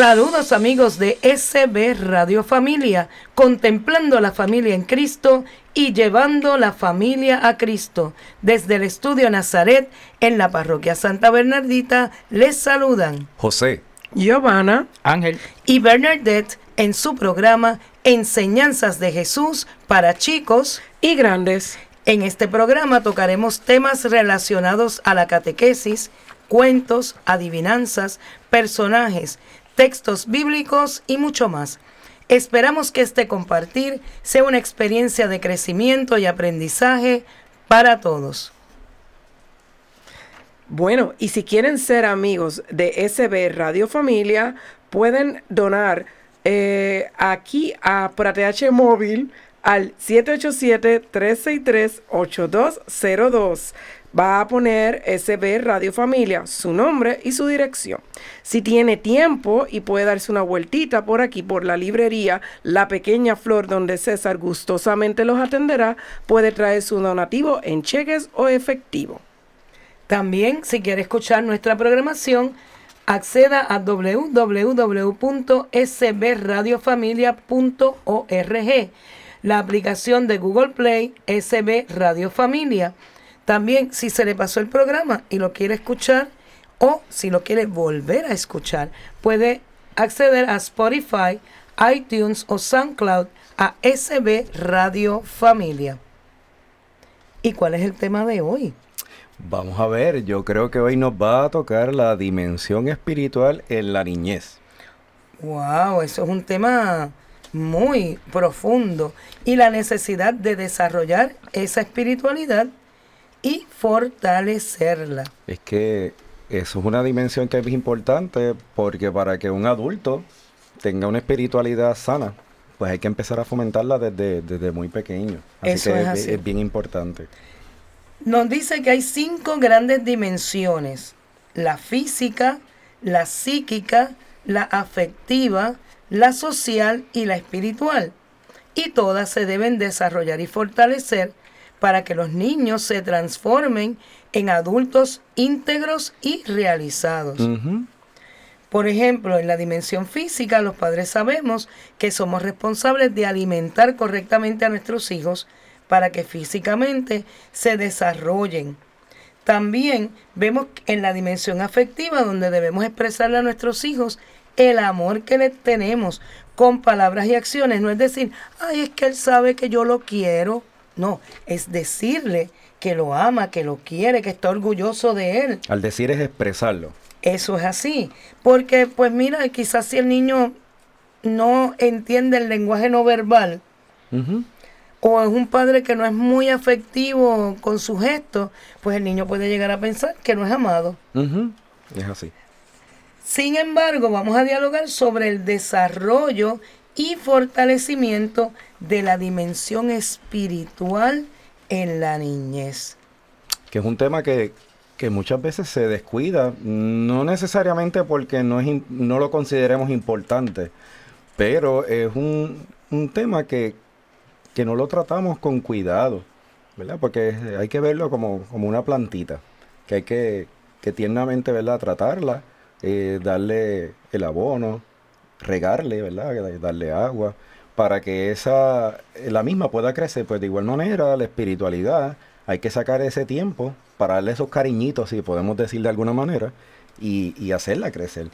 Saludos amigos de SB Radio Familia, contemplando la familia en Cristo y llevando la familia a Cristo. Desde el estudio Nazaret, en la parroquia Santa Bernardita, les saludan José, Giovanna, Ángel y Bernadette en su programa Enseñanzas de Jesús para chicos y grandes. En este programa tocaremos temas relacionados a la catequesis, cuentos, adivinanzas, personajes, textos bíblicos y mucho más. Esperamos que este compartir sea una experiencia de crecimiento y aprendizaje para todos. Bueno, y si quieren ser amigos de SB Radio Familia, pueden donar eh, aquí a PrateH Móvil al 787-363-8202 va a poner SB Radio Familia, su nombre y su dirección. Si tiene tiempo y puede darse una vueltita por aquí, por la librería La Pequeña Flor, donde César gustosamente los atenderá, puede traer su donativo en cheques o efectivo. También, si quiere escuchar nuestra programación, acceda a www.sbradiofamilia.org, la aplicación de Google Play SB Radio Familia también, si se le pasó el programa y lo quiere escuchar o si lo quiere volver a escuchar, puede acceder a Spotify, iTunes o SoundCloud a SB Radio Familia. ¿Y cuál es el tema de hoy? Vamos a ver, yo creo que hoy nos va a tocar la dimensión espiritual en la niñez. Wow, eso es un tema muy profundo y la necesidad de desarrollar esa espiritualidad y fortalecerla. Es que eso es una dimensión que es importante porque para que un adulto tenga una espiritualidad sana, pues hay que empezar a fomentarla desde, desde muy pequeño. Así que es, es bien importante. Nos dice que hay cinco grandes dimensiones. La física, la psíquica, la afectiva, la social y la espiritual. Y todas se deben desarrollar y fortalecer para que los niños se transformen en adultos íntegros y realizados. Por ejemplo, en la dimensión física, los padres sabemos que somos responsables de alimentar correctamente a nuestros hijos para que físicamente se desarrollen. También vemos en la dimensión afectiva, donde debemos expresarle a nuestros hijos el amor que les tenemos con palabras y acciones. No es decir, ay, es que él sabe que yo lo quiero. No, es decirle que lo ama, que lo quiere, que está orgulloso de él. Al decir es expresarlo. Eso es así. Porque, pues mira, quizás si el niño no entiende el lenguaje no verbal, o es un padre que no es muy afectivo con su gesto, pues el niño puede llegar a pensar que no es amado. Es así. Sin embargo, vamos a dialogar sobre el desarrollo y fortalecimiento de la dimensión espiritual en la niñez. Que es un tema que, muchas veces se descuida, no necesariamente porque no, es, no lo consideremos importante, pero es un, tema que, no lo tratamos con cuidado, ¿verdad? Porque hay que verlo como, una plantita, que hay que, que tiernamente, ¿verdad? Tratarla, eh, darle el abono, regarle, ¿verdad? Darle agua para que esa la misma pueda crecer, pues de igual manera la espiritualidad hay que sacar ese tiempo para darle esos cariñitos, si podemos decir de alguna manera, y, hacerla crecer.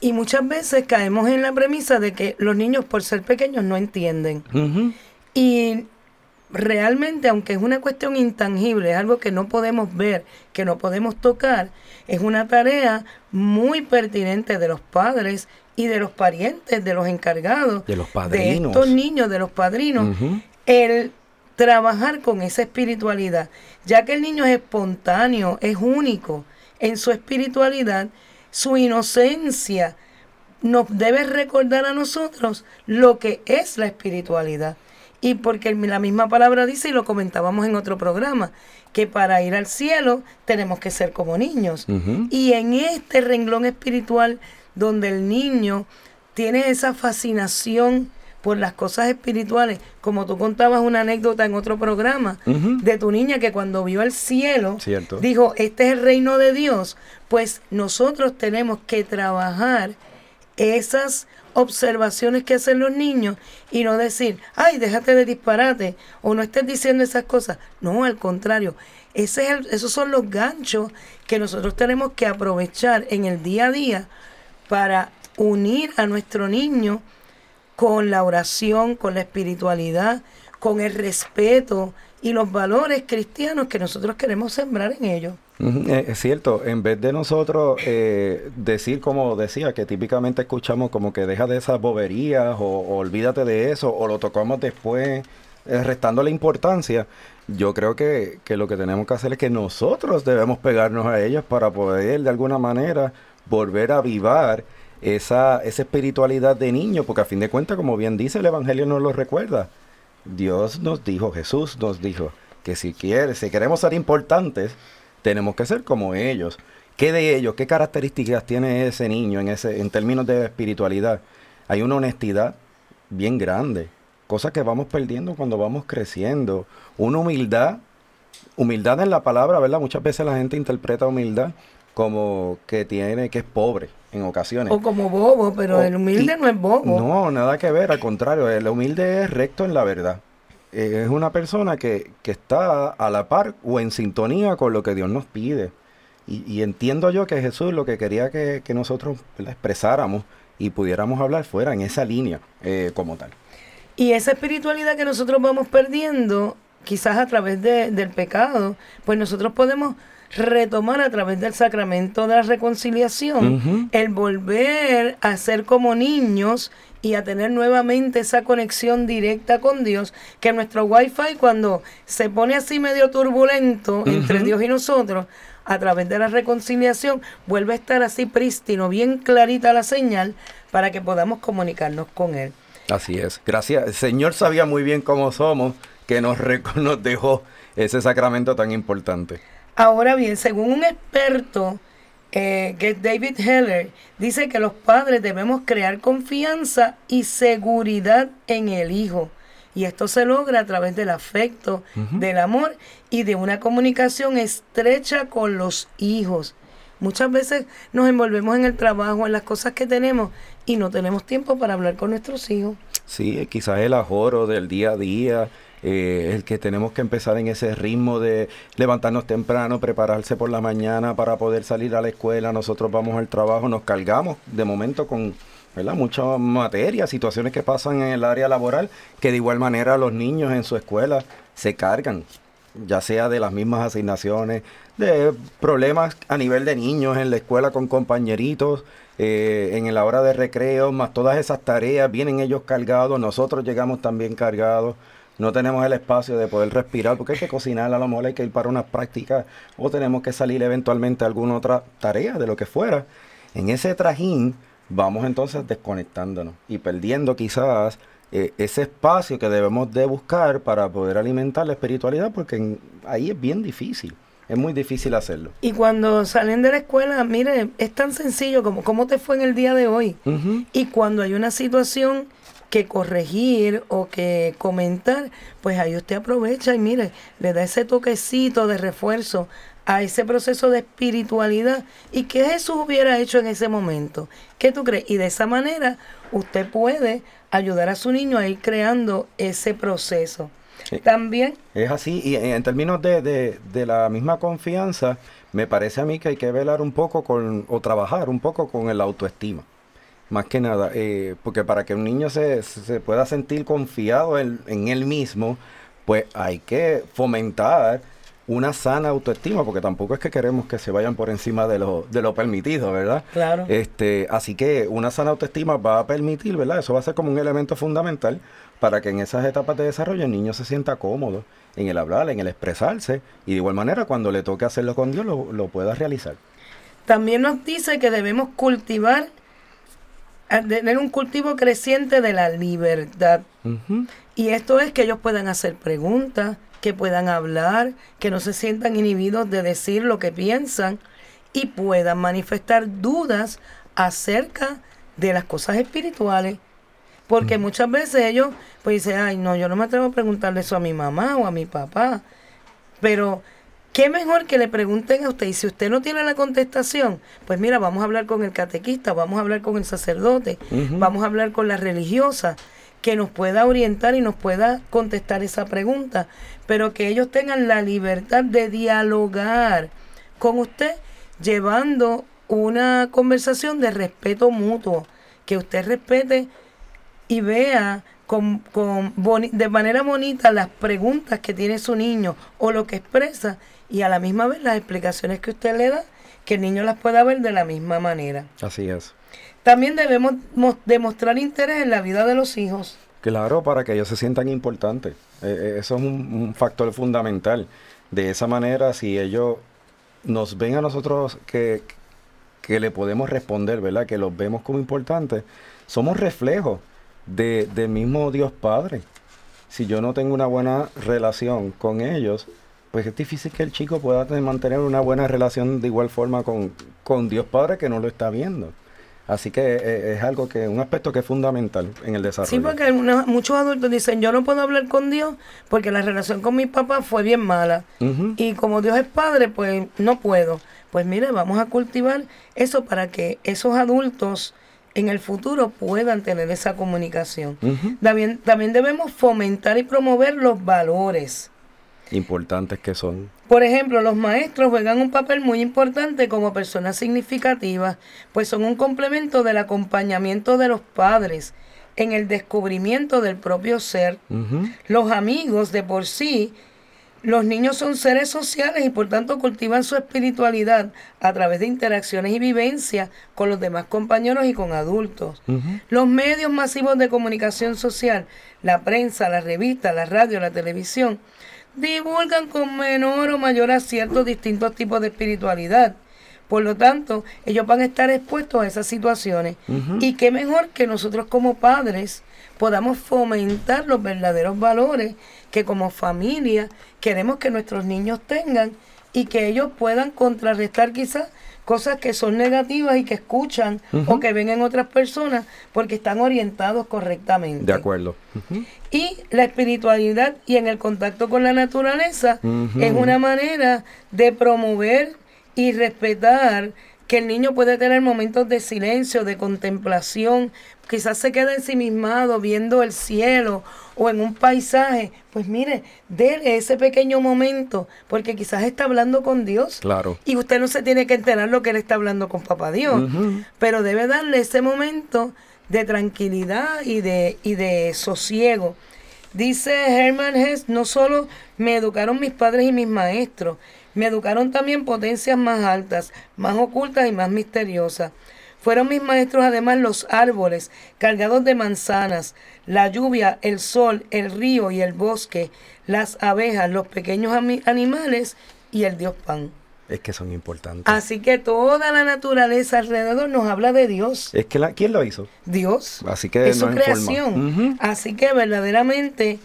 Y muchas veces caemos en la premisa de que los niños por ser pequeños no entienden. Y realmente, aunque es una cuestión intangible, es algo que no podemos ver, que no podemos tocar, es una tarea muy pertinente de los padres y de los parientes, de los encargados, de los padrinos, de estos niños, de los padrinos, el trabajar con esa espiritualidad, ya que el niño es espontáneo, es único en su espiritualidad, su inocencia nos debe recordar a nosotros lo que es la espiritualidad. Y porque la misma palabra dice, y lo comentábamos en otro programa, que para ir al cielo tenemos que ser como niños. Y en este renglón espiritual donde el niño tiene esa fascinación por las cosas espirituales, como tú contabas una anécdota en otro programa de tu niña que cuando vio el cielo dijo, este es el reino de Dios, pues nosotros tenemos que trabajar esas observaciones que hacen los niños y no decir, ay, déjate de disparate o no estés diciendo esas cosas. No, al contrario, ese es esos son los ganchos que nosotros tenemos que aprovechar en el día a día para unir a nuestro niño con la oración, con la espiritualidad, con el respeto y los valores cristianos que nosotros queremos sembrar en ellos. Eh, es cierto, en vez de nosotros eh, decir, como decía, que típicamente escuchamos como que deja de esas boberías o, olvídate de eso o lo tocamos después, eh, restando la importancia, yo creo que, que, lo que tenemos que hacer es que nosotros debemos pegarnos a ellos para poder de alguna manera volver a avivar esa, esa espiritualidad de niño, porque a fin de cuentas, como bien dice el Evangelio, nos lo recuerda. Dios nos dijo, Jesús nos dijo, que si quiere, si queremos ser importantes, tenemos que ser como ellos. ¿Qué de ellos, qué características tiene ese niño en, ese, en términos de espiritualidad? Hay una honestidad bien grande, cosa que vamos perdiendo cuando vamos creciendo. Una humildad, humildad en la palabra, ¿verdad? Muchas veces la gente interpreta humildad como que tiene, que es pobre en ocasiones. O como bobo, pero el humilde no es bobo. No, nada que ver, al contrario, el humilde es recto en la verdad. Eh, es una persona que, que, está a la par o en sintonía con lo que Dios nos pide. Y, entiendo yo que Jesús lo que quería que, nosotros expresáramos y pudiéramos hablar fuera en esa línea eh, como tal. Y esa espiritualidad que nosotros vamos perdiendo, quizás a través del pecado, pues nosotros podemos retomar a través del sacramento de la reconciliación, el volver a ser como niños y a tener nuevamente esa conexión directa con Dios, que nuestro wifi cuando se pone así medio turbulento entre Dios y nosotros, a través de la reconciliación, vuelve a estar así prístino, bien clarita la señal, para que podamos comunicarnos con Él. Así es, gracias. El Señor sabía muy bien cómo somos, que nos, nos dejó ese sacramento tan importante. Ahora bien, según un experto, eh, que es David Heller, dice que los padres debemos crear confianza y seguridad en el hijo. Y esto se logra a través del afecto, del amor y de una comunicación estrecha con los hijos. Muchas veces nos envolvemos en el trabajo, en las cosas que tenemos y no tenemos tiempo para hablar con nuestros hijos. Sí, quizás el ajoro del día a día, eh, el que tenemos que empezar en ese ritmo de levantarnos temprano, prepararse por la mañana para poder salir a la escuela, nosotros vamos al trabajo, nos cargamos de momento con ¿verdad? mucha materia, situaciones que pasan en el área laboral, que de igual manera los niños en su escuela se cargan, ya sea de las mismas asignaciones, de problemas a nivel de niños en la escuela con compañeritos, eh, en la hora de recreo, más todas esas tareas, vienen ellos cargados, nosotros llegamos también cargados no tenemos el espacio de poder respirar, porque hay que cocinar, a lo mejor hay que ir para una práctica o tenemos que salir eventualmente a alguna otra tarea de lo que fuera. En ese trajín vamos entonces desconectándonos y perdiendo quizás eh, ese espacio que debemos de buscar para poder alimentar la espiritualidad, porque ahí es bien difícil. Es muy difícil hacerlo. Y cuando salen de la escuela, mire, es tan sencillo como cómo te fue en el día de hoy. Y cuando hay una situación que corregir o que comentar, pues ahí usted aprovecha y mire, le da ese toquecito de refuerzo a ese proceso de espiritualidad y qué Jesús hubiera hecho en ese momento. ¿Qué tú crees? Y de esa manera usted puede ayudar a su niño a ir creando ese proceso. También. Es así, y en términos de, de, de, la misma confianza, me parece a mí que hay que velar un poco con, o trabajar un poco con el autoestima más que nada, eh, porque para que un niño se, se pueda sentir confiado en, él mismo, pues hay que fomentar una sana autoestima, porque tampoco es que queremos que se vayan por encima de lo, de lo permitido, ¿verdad? Claro. Este, así que una sana autoestima va a permitir, ¿verdad? Eso va a ser como un elemento fundamental para que en esas etapas de desarrollo el niño se sienta cómodo en el hablar, en el expresarse, y de igual manera cuando le toque hacerlo con Dios lo, lo pueda realizar. También nos dice que debemos cultivar tener un cultivo creciente de la libertad. Y esto es que ellos puedan hacer preguntas, que puedan hablar, que no se sientan inhibidos de decir lo que piensan y puedan manifestar dudas acerca de las cosas espirituales. Porque muchas veces ellos pues dicen, ay no, yo no me atrevo a preguntarle eso a mi mamá o a mi papá. Pero qué mejor que le pregunten a usted. Y si usted no tiene la contestación, pues mira, vamos a hablar con el catequista, vamos a hablar con el sacerdote, vamos a hablar con la religiosa, que nos pueda orientar y nos pueda contestar esa pregunta. Pero que ellos tengan la libertad de dialogar con usted, llevando una conversación de respeto mutuo. Que usted respete y vea con, de manera bonita las preguntas que tiene su niño o lo que expresa y a la misma vez las explicaciones que usted le da, que el niño las pueda ver de la misma manera. Así es. También debemos demostrar interés en la vida de los hijos. Claro, para que ellos se sientan importantes. Eh, eh, eso es un, factor fundamental. De esa manera, si ellos nos ven a nosotros que, que le podemos responder, ¿verdad? Que los vemos como importantes, somos reflejos de, del mismo Dios Padre. Si yo no tengo una buena relación con ellos, pues es difícil que el chico pueda mantener una buena relación de igual forma con, con Dios Padre que no lo está viendo. Así que eh, es algo que, un aspecto que es fundamental en el desarrollo. Sí, porque muchos adultos dicen, yo no puedo hablar con Dios porque la relación con mi papá fue bien mala. Y como Dios es padre, pues no puedo. Pues mire, vamos a cultivar eso para que esos adultos en el futuro puedan tener esa comunicación. también, también debemos fomentar y promover los valores. Importantes que son. Por ejemplo, los maestros juegan un papel muy importante como personas significativas, pues son un complemento del acompañamiento de los padres en el descubrimiento del propio ser. Los amigos de por sí los niños son seres sociales y por tanto cultivan su espiritualidad a través de interacciones y vivencias con los demás compañeros y con adultos. Los medios masivos de comunicación social, la prensa, la revista, la radio, la televisión, divulgan con menor o mayor acierto distintos tipos de espiritualidad. Por lo tanto, ellos van a estar expuestos a esas situaciones. Y qué mejor que nosotros como padres podamos fomentar los verdaderos valores que como familia queremos que nuestros niños tengan y que ellos puedan contrarrestar quizás cosas que son negativas y que escuchan o que ven en otras personas porque están orientados correctamente. De acuerdo. Y la espiritualidad y en el contacto con la naturaleza es una manera de promover y respetar que el niño puede tener momentos de silencio, de contemplación, quizás se quede ensimismado viendo el cielo o en un paisaje, pues mire, déle ese pequeño momento, porque quizás está hablando con Dios. Claro. Y usted no se tiene que enterar lo que él está hablando con papá Dios, pero debe darle ese momento de tranquilidad y de, y de sosiego. Dice Herman Hess, no solo me educaron mis padres y mis maestros, me educaron también potencias más altas, más ocultas y más misteriosas. Fueron mis maestros además los árboles cargados de manzanas, la lluvia, el sol, el río y el bosque, las abejas, los pequeños animales y el dios pan. Es que son importantes. Así que toda la naturaleza alrededor nos habla de Dios. Es que la, ¿quién lo hizo? Dios. Así que es su creación. Así que verdaderamente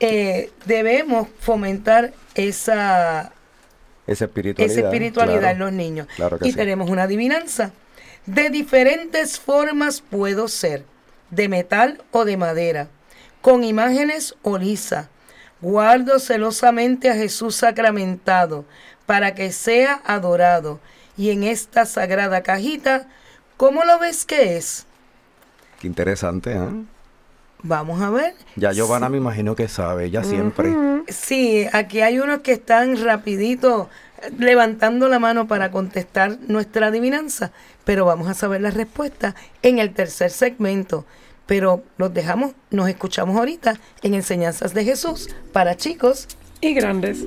eh, debemos fomentar esa, esa espiritualidad, esa espiritualidad en los niños. y tenemos una adivinanza. De diferentes formas puedo ser, de metal o de madera, con imágenes o lisa. Guardo celosamente a Jesús sacramentado, para que sea adorado. Y en esta sagrada cajita, ¿cómo lo ves que es? Qué interesante, ¿eh? Vamos a ver. Ya Giovanna me imagino que sabe, ya siempre. Sí, aquí hay unos que están rapidito levantando la mano para contestar nuestra adivinanza, pero vamos a saber la respuesta en el tercer segmento. Pero nos dejamos, nos escuchamos ahorita en Enseñanzas de Jesús para chicos y grandes.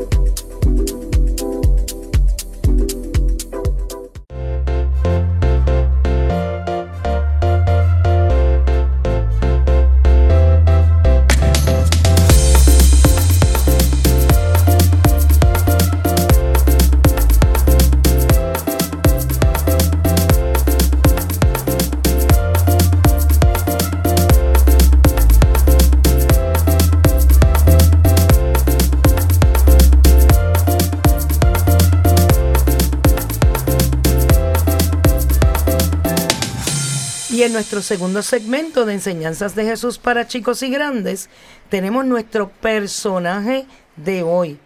En nuestro segundo segmento de Enseñanzas de Jesús para chicos y grandes, tenemos nuestro personaje de hoy.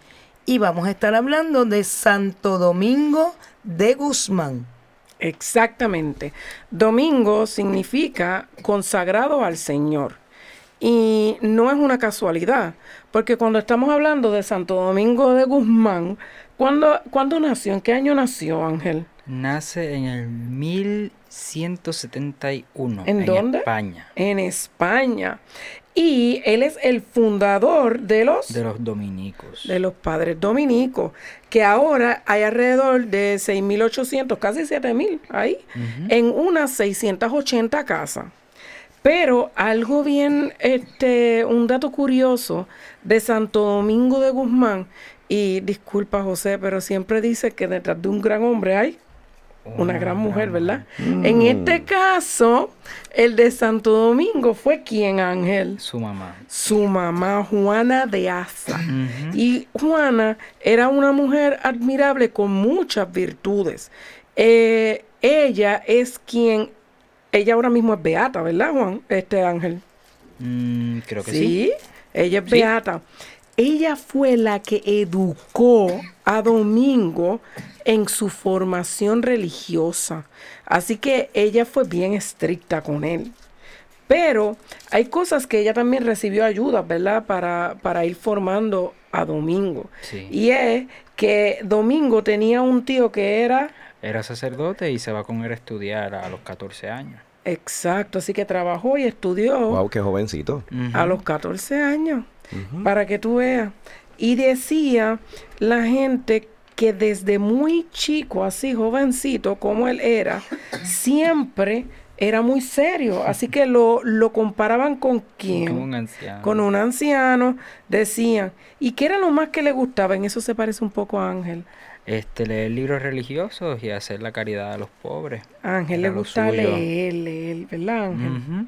Y vamos a estar hablando de Santo Domingo de Guzmán. Exactamente. Domingo significa consagrado al Señor. Y no es una casualidad, porque cuando estamos hablando de Santo Domingo de Guzmán, ¿cuándo, ¿cuándo nació? ¿En qué año nació Ángel? Nace en el 1171. ¿En dónde? España. En España. Y él es el fundador de los, De los dominicos. de los padres dominicos, que ahora hay alrededor de 6.800, casi 7.000 ahí, en unas 680 casas. Pero algo bien, este, un dato curioso de Santo Domingo de Guzmán, y disculpa José, pero siempre dice que detrás de un gran hombre hay una gran mujer, ¿verdad? En este caso, el de Santo Domingo fue quien, Ángel Su mamá. su mamá Juana de Asa. Y Juana era una mujer admirable con muchas virtudes. Eh, ella es quien, ella ahora mismo es beata, ¿verdad, Juan? Este Ángel. Mm, creo que sí. Sí, ella es Sí. beata. Ella fue la que educó a Domingo en su formación religiosa. Así que ella fue bien estricta con él. Pero hay cosas que ella también recibió ayuda, ¿verdad? Para, para ir formando a Domingo. Sí. Y es que Domingo tenía un tío que era Era sacerdote y se va con él a estudiar a los 14 años. exacto, así que trabajó y estudió. Wow, qué jovencito. a los 14 años, para que tú veas. Y decía la gente que desde muy chico, así jovencito como él era, siempre era muy serio. Así que lo, lo comparaban con quién? Como un anciano. Con un anciano, decían. ¿Y qué era lo más que le gustaba? En eso se parece un poco a Ángel. Este, leer libros religiosos y hacer la caridad a los pobres. Ángel Era le gusta leer, leer, ¿verdad, Ángel? Ujú.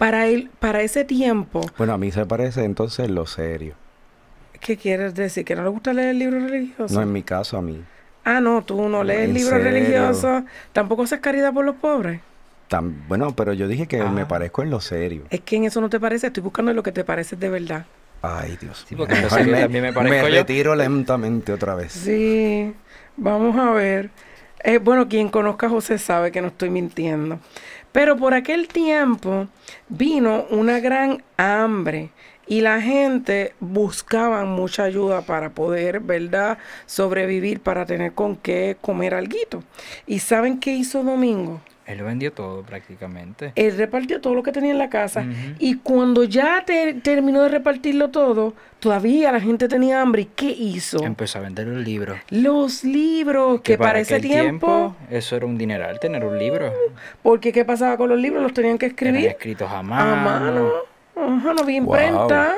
Para él, para ese tiempo, Bueno, a mí se parece entonces lo serio. ¿qué quieres decir? ¿Que no le gusta leer libros religiosos? No en mi caso, a mí. Ah, no, tú no lees ¿En libros serio? religiosos. Tampoco haces caridad por los pobres. Tan, bueno, pero yo dije que me Ah. parezco en lo serio. Es que en eso no te parece. Estoy buscando lo que te parece de verdad. Ay, Dios Sí, porque en Mejor me parezco yo. retiro lentamente otra vez. Sí, vamos a ver. Eh, bueno, quien conozca a José sabe que no estoy mintiendo. Pero por aquel tiempo vino una gran hambre y la gente buscaba mucha ayuda para poder, ¿verdad?, sobrevivir, para tener con qué comer alguito. ¿Y saben qué hizo Domingo? Él lo vendió todo prácticamente. Él repartió todo lo que tenía en la casa y cuando ya te- terminó de repartirlo todo, todavía la gente tenía hambre. ¿Y qué hizo? Empezó a vender los libros. Los libros, que, para, ese tiempo, eso era un dineral tener un libro. porque ¿qué pasaba con los libros? Los tenían que Eran escribir escritos a a mano. mano. Ajá, no había Wow. imprenta.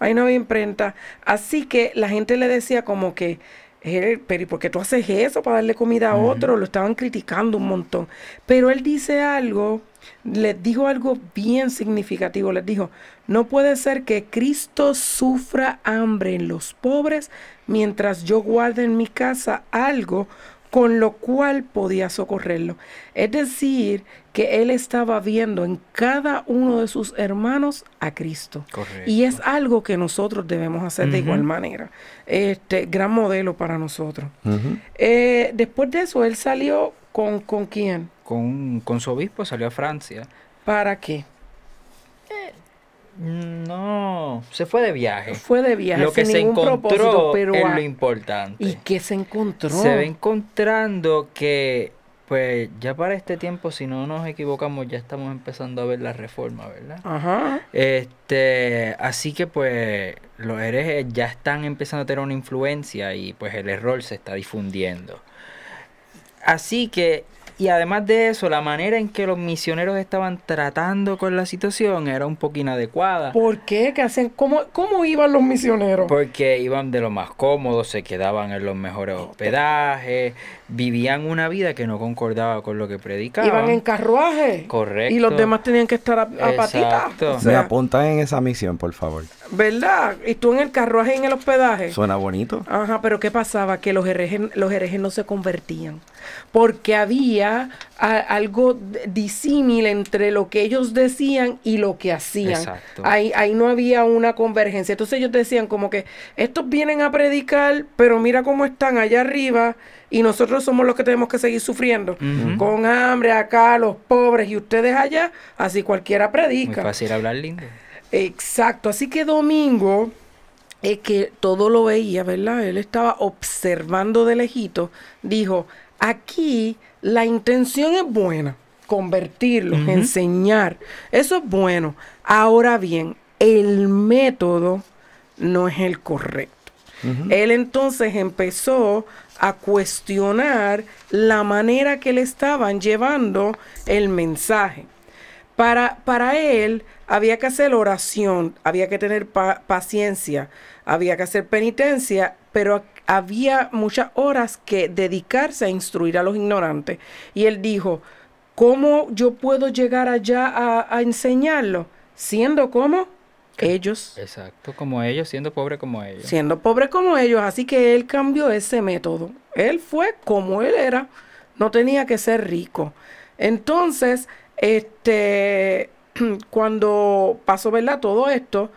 Ahí no había imprenta. Así que la gente le decía como que, "Eh, pero ¿y por qué tú haces eso para darle comida a otro? Lo estaban criticando un montón. Pero él dice algo, les dijo algo bien significativo. Les dijo, no puede ser que Cristo sufra hambre en los pobres mientras yo guarde en mi casa algo con lo cual podía socorrerlo. Es decir, que él estaba viendo en cada uno de sus hermanos a Cristo. Correcto. Y es algo que nosotros debemos hacer de igual manera. Este gran modelo para nosotros. Eh, después de eso, él salió con, con quién? Con, con su obispo salió a Francia. ¿Para qué? No, se fue de viaje. Fue de viaje Lo que se encontró pero es lo importante. ¿Y qué se encontró? Se va encontrando que, pues, ya para este tiempo, si no nos equivocamos, ya estamos empezando a ver la reforma, ¿verdad? Ajá. Este, así que pues los herejes ya están empezando a tener una influencia y pues el error se está difundiendo. Así que, y además de eso, la manera en que los misioneros estaban tratando con la situación era un poco inadecuada. ¿Por qué? ¿Qué hacen? ¿Cómo, ¿Cómo iban los misioneros? Porque iban de lo más cómodo, se quedaban en los mejores hospedajes, vivían una vida que no concordaba con lo que predicaban. Iban en carruaje. Correcto. Y los demás tenían que estar a, a patitas. O Me apuntan en esa misión, por favor. ¿Verdad? Y tú en el carruaje en el hospedaje. Suena bonito. Ajá, pero ¿qué pasaba? Que los herejes, los herejes no se convertían. Porque había a- algo disímil entre lo que ellos decían y lo que hacían. Exacto. Ahí, ahí no había una convergencia. Entonces ellos decían como que estos vienen a predicar, pero mira cómo están allá arriba y nosotros somos los que tenemos que seguir sufriendo. Con hambre acá, los pobres y ustedes allá, así cualquiera Muy predica. fácil hablar lindo. Exacto, así que Domingo, es que todo lo veía, ¿verdad? Él estaba observando de lejito, dijo, aquí la intención es buena, convertirlos, enseñar, eso es bueno. Ahora bien, el método no es el correcto. Él entonces empezó a cuestionar la manera que le estaban llevando el mensaje. Para, para él había que hacer oración, había que tener pa- paciencia, había que hacer penitencia, pero había muchas horas que dedicarse a instruir a los ignorantes. Y él dijo, ¿cómo yo puedo llegar allá a, a enseñarlo? Siendo como ellos, Exacto, como ellos, siendo pobre como ellos. siendo pobres como ellos. Así que él cambió ese método. Él fue como él era, no tenía que ser rico. Entonces, este, cuando pasó, ¿verdad? Todo esto,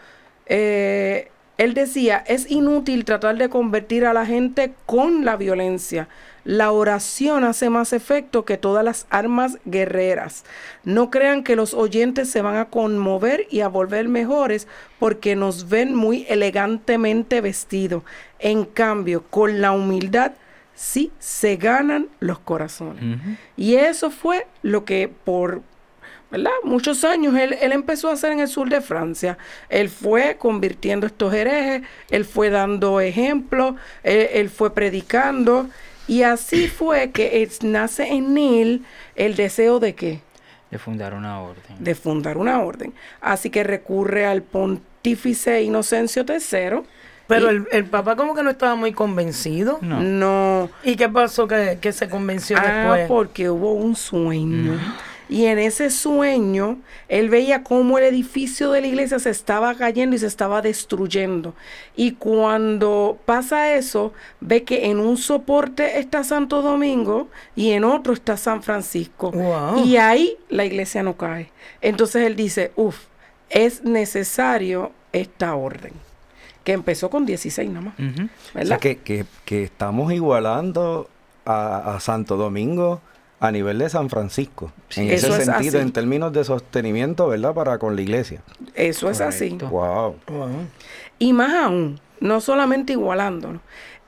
eh, él decía, es inútil tratar de convertir a la gente con la violencia. La oración hace más efecto que todas las armas guerreras. No crean que los oyentes se van a conmover y a volver mejores porque nos ven muy elegantemente vestidos. En cambio, con la humildad sí se ganan los corazones. Y eso fue lo que por ¿verdad? muchos años él, él empezó a hacer en el sur de Francia. Él fue convirtiendo estos herejes, él fue dando ejemplos, él, él fue predicando. Y así fue que es- nace en él el deseo de qué? De fundar una orden. De fundar una orden. Así que recurre al pontífice Inocencio III. Pero y- el, el papá como que no estaba muy convencido. No. no ¿Y qué pasó que, que se convenció Ah, después? porque hubo un sueño. Y en ese sueño, él veía cómo el edificio de la iglesia se estaba cayendo y se estaba destruyendo. Y cuando pasa eso, ve que en un soporte está Santo Domingo y en otro está San Francisco. Wow. Y ahí la iglesia no cae. Entonces él dice, uff, es necesario esta orden. Que empezó con 16 nada más. O ¿verdad? sea, que, que- que estamos igualando a, a Santo Domingo a nivel de San Francisco. en Eso ese es sentido, así. en términos de sostenimiento, ¿verdad? Para con la iglesia. Eso es así. Wow. Wow. Y más aún, no solamente igualándolo,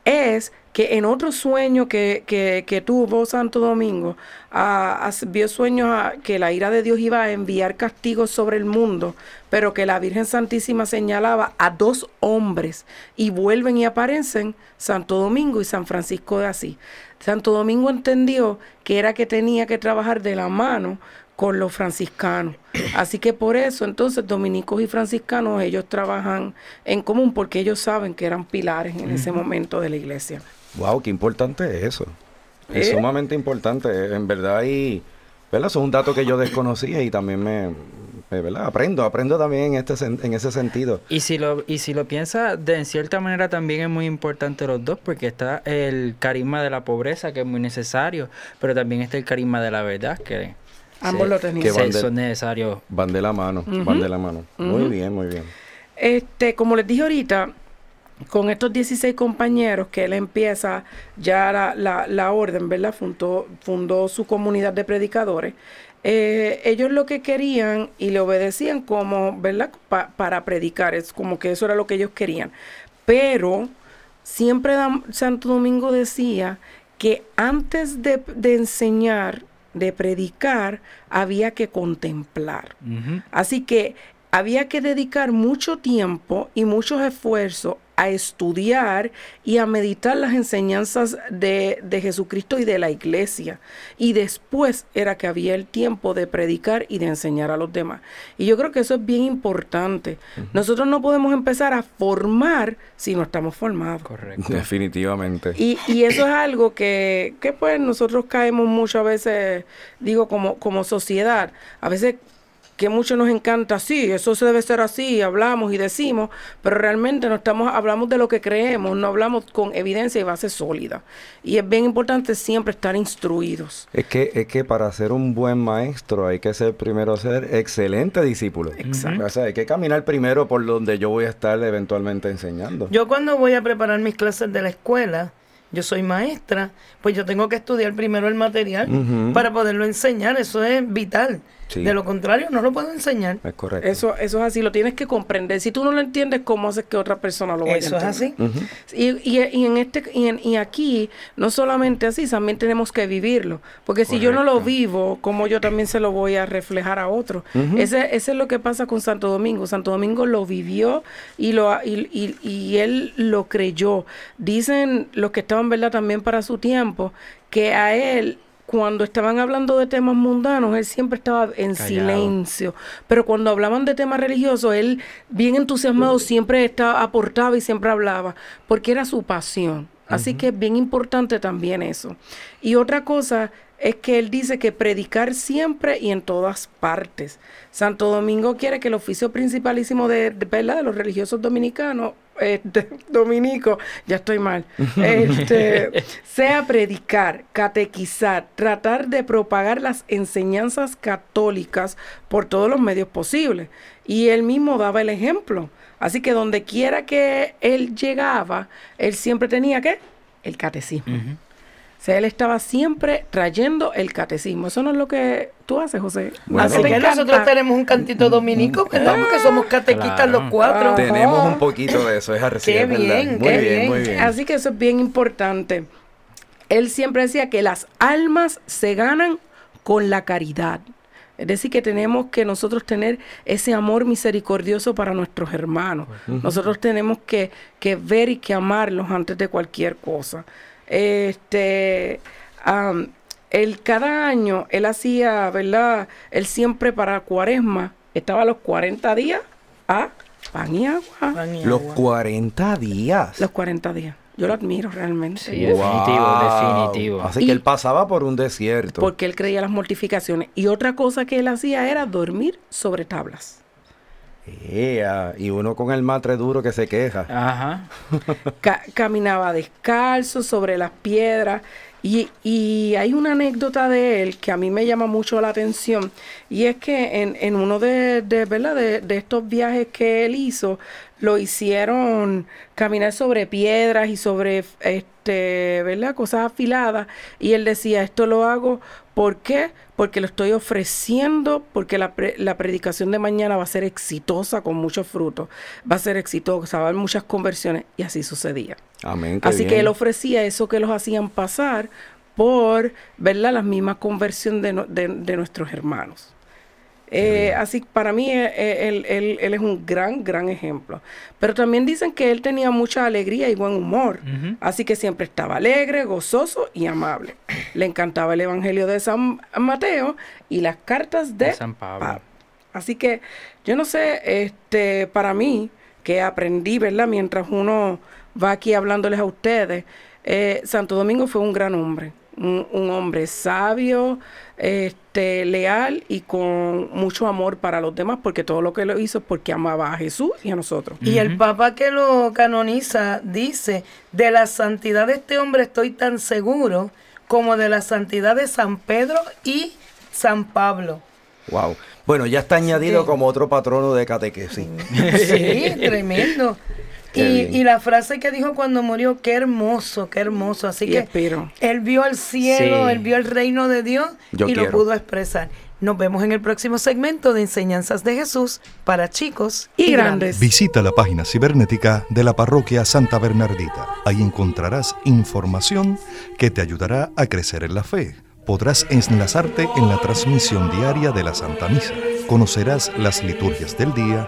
es que en otro sueño que, que- que tuvo Santo Domingo, ah, as- vio sueños ah, que la ira de Dios iba a enviar castigos sobre el mundo, pero que la Virgen Santísima señalaba a dos hombres y vuelven y aparecen Santo Domingo y San Francisco de Asís. Santo Domingo entendió que era que tenía que trabajar de la mano con los franciscanos. Así que por eso entonces dominicos y franciscanos ellos trabajan en común porque ellos saben que eran pilares en ese momento de la iglesia. Wow, qué importante es eso. Es ¿Eh? sumamente importante. En verdad, y, ¿verdad? Eso es un dato que yo desconocía y también me, ¿verdad? Aprendo, aprendo también en, este, sen- en ese sentido. Y si lo, y si lo piensas, de en cierta manera también es muy importante los dos, porque está el carisma de la pobreza, que es muy necesario, pero también está el carisma de la verdad, que Ambos se- lo tenían. Que se- van de- son necesarios. Van de la mano, van de la mano. Muy bien, muy bien. Este, como les dije ahorita, con estos 16 compañeros que él empieza ya la, la, la orden, ¿verdad? Fundó, fundó su comunidad de predicadores. Eh, ellos lo que querían y le obedecían como, ¿verdad? Pa- para predicar, es como que eso era lo que ellos querían. Pero siempre Santo Domingo decía que antes de, de enseñar, de predicar, había que contemplar. Así que había que dedicar mucho tiempo y muchos esfuerzos a estudiar y a meditar las enseñanzas de, de Jesucristo y de la iglesia. Y después era que había el tiempo de predicar y de enseñar a los demás. Y yo creo que eso es bien importante. Nosotros no podemos empezar a formar si no estamos formados. Correcto. Definitivamente. Y, y eso es algo que, que pues nosotros caemos muchas veces, digo, como, como sociedad. A veces que mucho nos encanta, sí, eso se debe ser así, hablamos y decimos, pero realmente no estamos, hablamos de lo que creemos, no hablamos con evidencia y base sólida. Y es bien importante siempre estar instruidos. Es que, es que para ser un buen maestro hay que ser primero ser excelente discípulo. Exacto. O sea, hay que caminar primero por donde yo voy a estar eventualmente enseñando. Yo cuando voy a preparar mis clases de la escuela, yo soy maestra, pues yo tengo que estudiar primero el material para poderlo enseñar, eso es vital. Sí. De lo contrario, no lo puedo enseñar. Es correcto. Eso, eso es así, lo tienes que comprender. Si tú no lo entiendes, ¿cómo haces que otra persona lo vaya Eso a es entender? así. Ujú. Y, y, y en este y, en- y aquí no solamente así, también tenemos que vivirlo, porque si yo no lo vivo, como yo también se lo voy a reflejar a otro. ese, ese es lo que pasa con Santo Domingo. Santo Domingo lo vivió y lo y, y- y él lo creyó. Dicen los que estaban verdad también para su tiempo que a él cuando estaban hablando de temas mundanos, él siempre estaba en Callado. silencio. Pero cuando hablaban de temas religiosos, él, bien entusiasmado, siempre estaba, aportaba y siempre hablaba, porque era su pasión. Así que es bien importante también eso. Y otra cosa es que él dice que predicar siempre y en todas partes. Santo Domingo quiere que el oficio principalísimo de, de, ¿verdad? de los religiosos dominicanos, este, dominicos, ya estoy mal, este, sea predicar, catequizar, tratar de propagar las enseñanzas católicas por todos los medios posibles. Y él mismo daba el ejemplo. Así que donde quiera que él llegaba, él siempre tenía que el catecismo. O sea, él estaba siempre trayendo el catecismo. Eso no es lo que tú haces, José. Bueno. Así que encanta. nosotros tenemos un cantito dominico, ¿verdad? Porque somos catequistas Claro. los cuatro. Ah. Tenemos un poquito de eso, es. Qué es verdad. bien, muy qué bien, bien. muy bien. Así que eso es bien importante. Él siempre decía que las almas se ganan con la caridad. Es decir, que tenemos que nosotros tener ese amor misericordioso para nuestros hermanos. Nosotros tenemos que, que ver y que amarlos antes de cualquier cosa. Este, él cada año, él hacía, ¿verdad? Él siempre para cuaresma, estaba a los 40 días a pan y agua. Pan y Los agua. 40 días. Los 40 días. Yo lo admiro realmente. Sí, definitivo, definitivo. Así Y- que él pasaba por un desierto. Porque él creía las mortificaciones. Y otra cosa que él hacía era dormir sobre tablas. Ea, y uno con el matre duro que se queja. Ajá. Ca- caminaba descalzo sobre las piedras. Y, y hay una anécdota de él que a mí me llama mucho la atención. Y es que en, en uno de, de, ¿verdad? de, de estos viajes que él hizo, lo hicieron caminar sobre piedras y sobre este, ¿verdad? cosas afiladas. Y él decía, esto lo hago, ¿por qué? Porque lo estoy ofreciendo, porque la, pre- la predicación de mañana va a ser exitosa con muchos frutos, va a ser exitosa, va a haber muchas conversiones. Y así sucedía. Amén. Así que él ofrecía eso que los hacían pasar por, ¿verdad? Las mismas conversión de, no- de- de nuestros hermanos. Eh, así para mí eh, eh, él, él- él es un gran, gran ejemplo. Pero también dicen que él tenía mucha alegría y buen humor. Así que siempre estaba alegre, gozoso y amable. Le encantaba el Evangelio de San Mateo y las cartas de, De San Pablo. Así que yo no sé, este, para mí, que aprendí, ¿verdad? Mientras uno va aquí hablándoles a ustedes, eh, Santo Domingo fue un gran hombre, un, un hombre sabio, este, leal y con mucho amor para los demás, porque todo lo que lo hizo es porque amaba a Jesús y a nosotros. Y el Papa que lo canoniza dice, de la santidad de este hombre estoy tan seguro como de la santidad de San Pedro y San Pablo. Wow. Bueno, ya está añadido como otro patrono de catequesis. Sí, tremendo. Y, y la frase que dijo cuando murió, qué hermoso, qué hermoso. Así Y que espero. él vio el cielo, Sí. él vio el reino de Dios Yo y lo quiero. pudo expresar. Nos vemos en el próximo segmento de Enseñanzas de Jesús para chicos Y grandes. Visita la página cibernética de la parroquia Santa Bernardita. Ahí encontrarás información que te ayudará a crecer en la fe. Podrás enlazarte en la transmisión diaria de la Santa Misa. Conocerás las liturgias del día,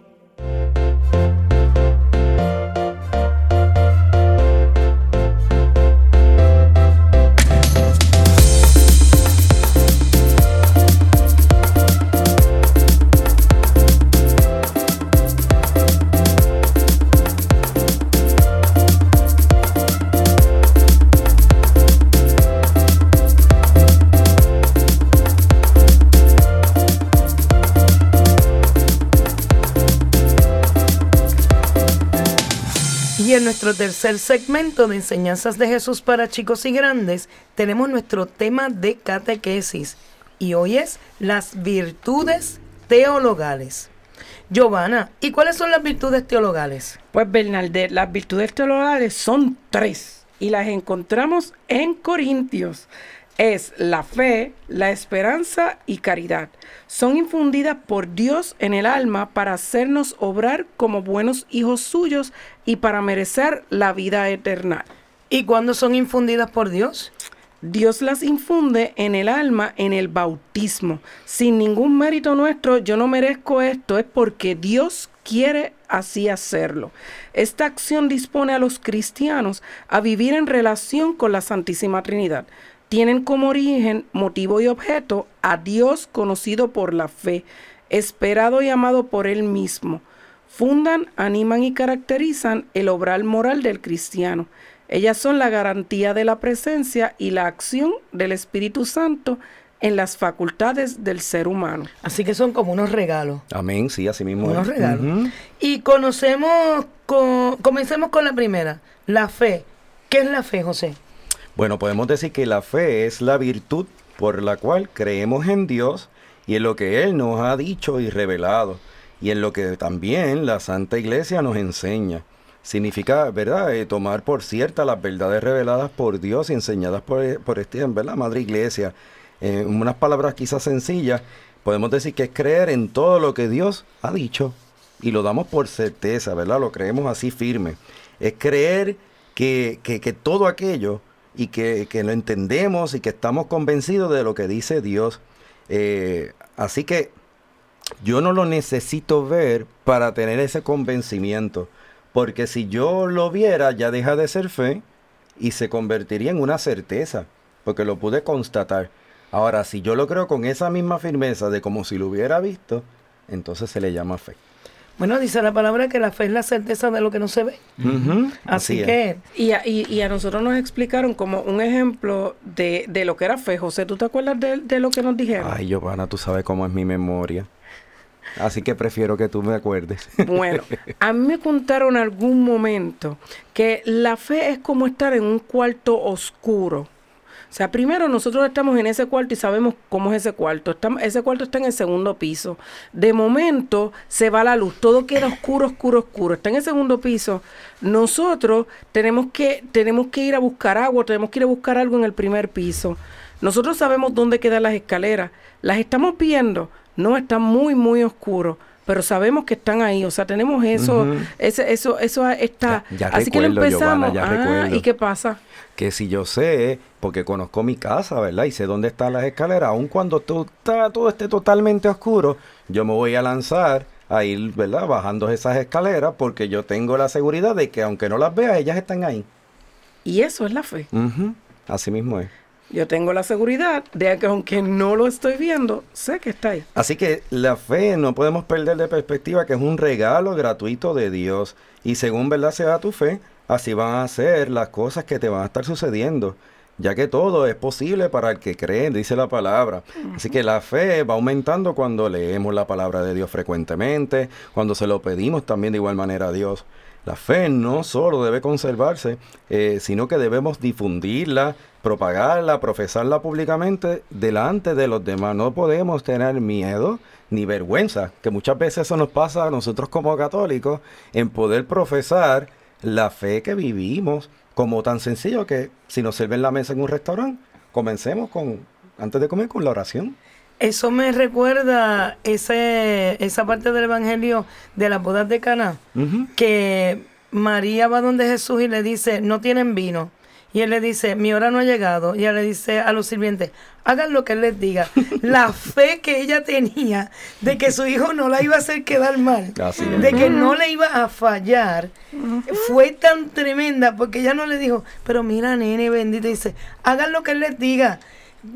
nuestro tercer segmento de enseñanzas de Jesús para chicos y grandes tenemos nuestro tema de catequesis y hoy es las virtudes teologales. Giovanna, ¿y cuáles son las virtudes teologales? Pues Bernaldez, las virtudes teologales son tres y las encontramos en Corintios. Es la fe, la esperanza y caridad. Son infundidas por Dios en el alma para hacernos obrar como buenos hijos suyos y para merecer la vida eterna. ¿Y cuándo son infundidas por Dios? Dios las infunde en el alma en el bautismo. Sin ningún mérito nuestro, yo no merezco esto, es porque Dios quiere así hacerlo. Esta acción dispone a los cristianos a vivir en relación con la Santísima Trinidad. Tienen como origen, motivo y objeto a Dios conocido por la fe, esperado y amado por Él mismo. Fundan, animan y caracterizan el obral moral del cristiano. Ellas son la garantía de la presencia y la acción del Espíritu Santo en las facultades del ser humano. Así que son como unos regalos. Amén, sí, así mismo. Unos es. regalos. Y conocemos, con, comencemos con la primera, la fe. ¿Qué es la fe, José? Bueno, podemos decir que la fe es la virtud por la cual creemos en Dios y en lo que Él nos ha dicho y revelado, y en lo que también la Santa Iglesia nos enseña. Significa, ¿verdad?, Eh, tomar por cierta las verdades reveladas por Dios y enseñadas por, por este, ¿verdad?, Madre Iglesia. En unas palabras quizás sencillas, podemos decir que es creer en todo lo que Dios ha dicho y lo damos por certeza, ¿verdad? Lo creemos así firme. Es creer que, que- que todo aquello y que, que lo entendemos y que estamos convencidos de lo que dice Dios. Eh, así que yo no lo necesito ver para tener ese convencimiento, porque si yo lo viera ya deja de ser fe y se convertiría en una certeza, porque lo pude constatar. Ahora, si yo lo creo con esa misma firmeza de como si lo hubiera visto, entonces se le llama fe. Bueno, dice la palabra que la fe es la certeza de lo que no se ve. Ujú, Así, es. que, Y a, y- y a nosotros nos explicaron como un ejemplo de, de lo que era fe. José, ¿tú te acuerdas de, de lo que nos dijeron? Ay, Giovanna, tú sabes cómo es mi memoria. Así que prefiero que tú me acuerdes. Bueno, a mí me contaron en algún momento que la fe es como estar en un cuarto oscuro. O sea, primero nosotros estamos en ese cuarto y sabemos cómo es ese cuarto. Estamos- ese cuarto está en el segundo piso. De momento se va la luz, todo queda oscuro, oscuro, oscuro. Está en el segundo piso. Nosotros tenemos que, tenemos que ir a buscar agua, tenemos que ir a buscar algo en el primer piso. Nosotros sabemos dónde quedan las escaleras. Las estamos viendo. No, están muy, muy oscuros. Pero sabemos que están ahí. O sea, tenemos eso, ese, eso, eso está. Ya- ya Así que lo recuerdo, Giovanna, empezamos. ya ah, recuerdo. ¿y qué pasa? que si yo sé, porque conozco mi casa, ¿verdad? Y sé dónde están las escaleras, aun cuando todo, está- todo esté totalmente oscuro, yo me voy a lanzar a ir, ¿verdad? Bajando esas escaleras porque yo tengo la seguridad de que aunque no las vea, ellas están ahí. Y eso es la fe. Ujú, Así mismo es. Yo tengo la seguridad de que aunque no lo estoy viendo, sé que está ahí. Así que la fe no podemos perder de perspectiva que es un regalo gratuito de Dios. Y según verdad sea tu fe, así van a ser las cosas que te van a estar sucediendo. Ya que todo es posible para el que cree, dice la palabra. Así que la fe va aumentando cuando leemos la palabra de Dios frecuentemente, cuando se lo pedimos también de igual manera a Dios. La fe no solo debe conservarse, eh, sino que debemos difundirla, propagarla, profesarla públicamente delante de los demás. No podemos tener miedo ni vergüenza, que muchas veces eso nos pasa a nosotros como católicos, en poder profesar la fe que vivimos, como tan sencillo que si nos sirven la mesa en un restaurante, comencemos con, antes de comer, con la oración. eso me recuerda ese, esa parte del Evangelio de las bodas de Caná, que María va donde Jesús y le dice, no tienen vino. Y él le dice, mi hora no ha llegado. Y ella le dice a los sirvientes, hagan lo que él les diga. La fe que ella tenía de que su hijo no la iba a hacer quedar mal, de que no le iba a fallar, fue tan tremenda porque ella no le dijo, pero mira, nene bendito, dice, hagan lo que él les diga.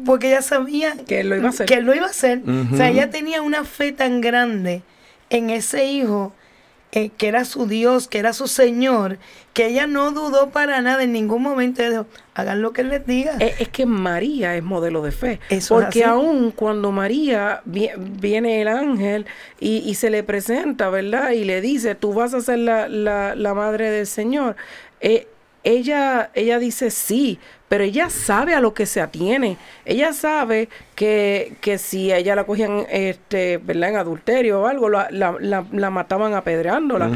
Porque ella sabía Que él lo iba a hacer. que él lo iba a hacer. O sea, ella tenía una fe tan grande en ese hijo eh, que era su Dios, que era su Señor, que ella no dudó para nada en ningún momento. Ella dijo, hagan lo que él les diga. Es, es que María es modelo de fe. Eso es porque aún cuando María vi- viene el ángel y, y se le presenta, ¿verdad? Y le dice, tú vas a ser la, la- la madre del Señor. eh, ella, ella dice sí, pero ella sabe a lo que se atiene. Ella sabe que, que si a ella la cogían este, ¿verdad? en adulterio o algo, la, la, la- la mataban apedreándola.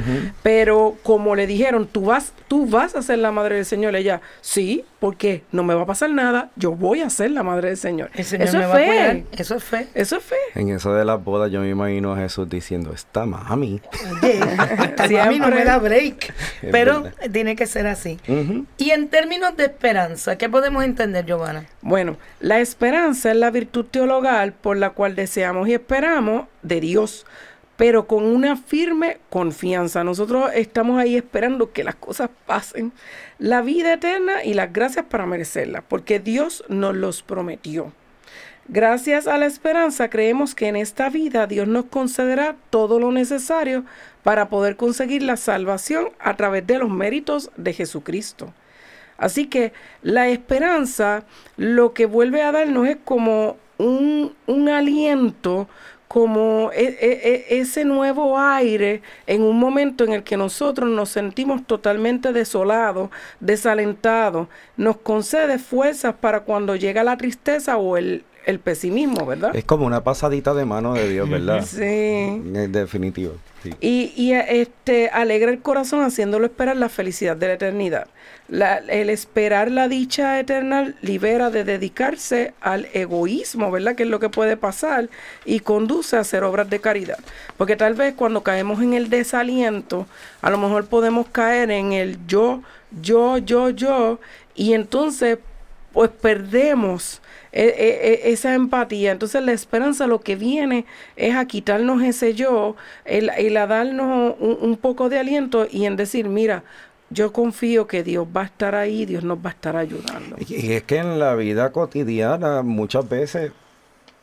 Pero como le dijeron, tú vas, tú vas a ser la madre del Señor, ella, sí, porque no me va a pasar nada, yo voy a ser la madre del Señor. El Señor Eso me es va a fe. Eso es fe. Eso es fe. En eso de las bodas yo me imagino a Jesús diciendo, esta mami. Oye, a mí no me da break. Es Pero verdad. tiene que ser así. Y en términos de esperanza, ¿qué podemos entender, Giovanna? Bueno, la esperanza es la virtud teologal por la cual deseamos y esperamos de Dios, pero con una firme confianza. Nosotros estamos ahí esperando que las cosas pasen, la vida eterna y las gracias para merecerlas, porque Dios nos los prometió. Gracias a la esperanza creemos que en esta vida Dios nos concederá todo lo necesario para poder conseguir la salvación a través de los méritos de Jesucristo. Así que la esperanza lo que vuelve a darnos es como un, un aliento, como e- e- e- ese nuevo aire en un momento en el que nosotros nos sentimos totalmente desolados, desalentados. Nos concede fuerzas para cuando llega la tristeza o el, el pesimismo, ¿verdad? Es como una pasadita de mano de Dios, ¿verdad? Sí. En definitivo. sí. Y, y, eh, este alegra el corazón haciéndolo esperar la felicidad de la eternidad. La- el esperar la dicha eterna libera de dedicarse al egoísmo, ¿verdad? Que es lo que puede pasar y conduce a hacer obras de caridad. Porque tal vez cuando caemos en el desaliento, a lo mejor podemos caer en el yo, yo, yo, yo, y entonces pues perdemos e- e- e- esa empatía. Entonces la esperanza lo que viene es a quitarnos ese yo, el, el a darnos un, un poco de aliento y en decir, mira, yo confío que Dios va a estar ahí, Dios nos va a estar ayudando. Y es que en la vida cotidiana muchas veces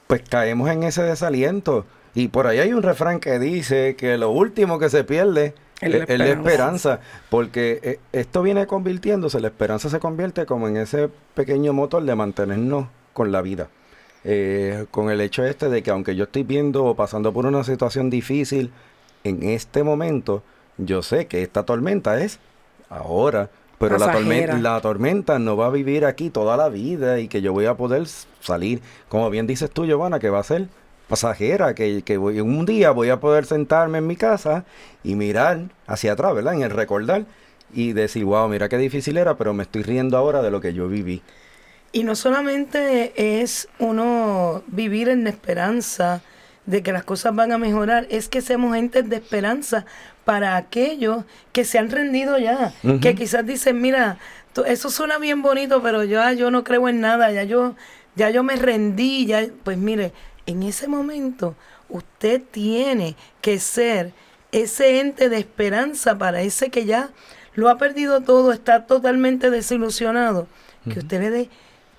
pues caemos en ese desaliento. Y por ahí hay un refrán que dice que lo último que se pierde Es es la es la esperanza. esperanza. Porque eh, esto viene convirtiéndose, la esperanza se convierte como en ese pequeño motor de mantenernos con la vida. Eh, con el hecho este de que aunque yo estoy viendo o pasando por una situación difícil en este momento, yo sé que esta tormenta es ahora, pero la, tormenta la tormenta no va a vivir aquí toda la vida y que yo voy a poder salir, como bien dices tú, Giovanna, que va a ser pasajera, que, que voy- un día voy a poder sentarme en mi casa y mirar hacia atrás, ¿verdad? En el recordar y decir, wow, mira qué difícil era, pero me estoy riendo ahora de lo que yo viví. Y no solamente es uno vivir en la esperanza de que las cosas van a mejorar, es que seamos gentes de esperanza para aquellos que se han rendido ya, que quizás dicen, mira, eso suena bien bonito, pero ya yo no creo en nada, ya yo, ya yo me rendí, ya, pues mire, en ese momento usted tiene que ser ese ente de esperanza para ese que ya lo ha perdido todo, está totalmente desilusionado, que usted le dé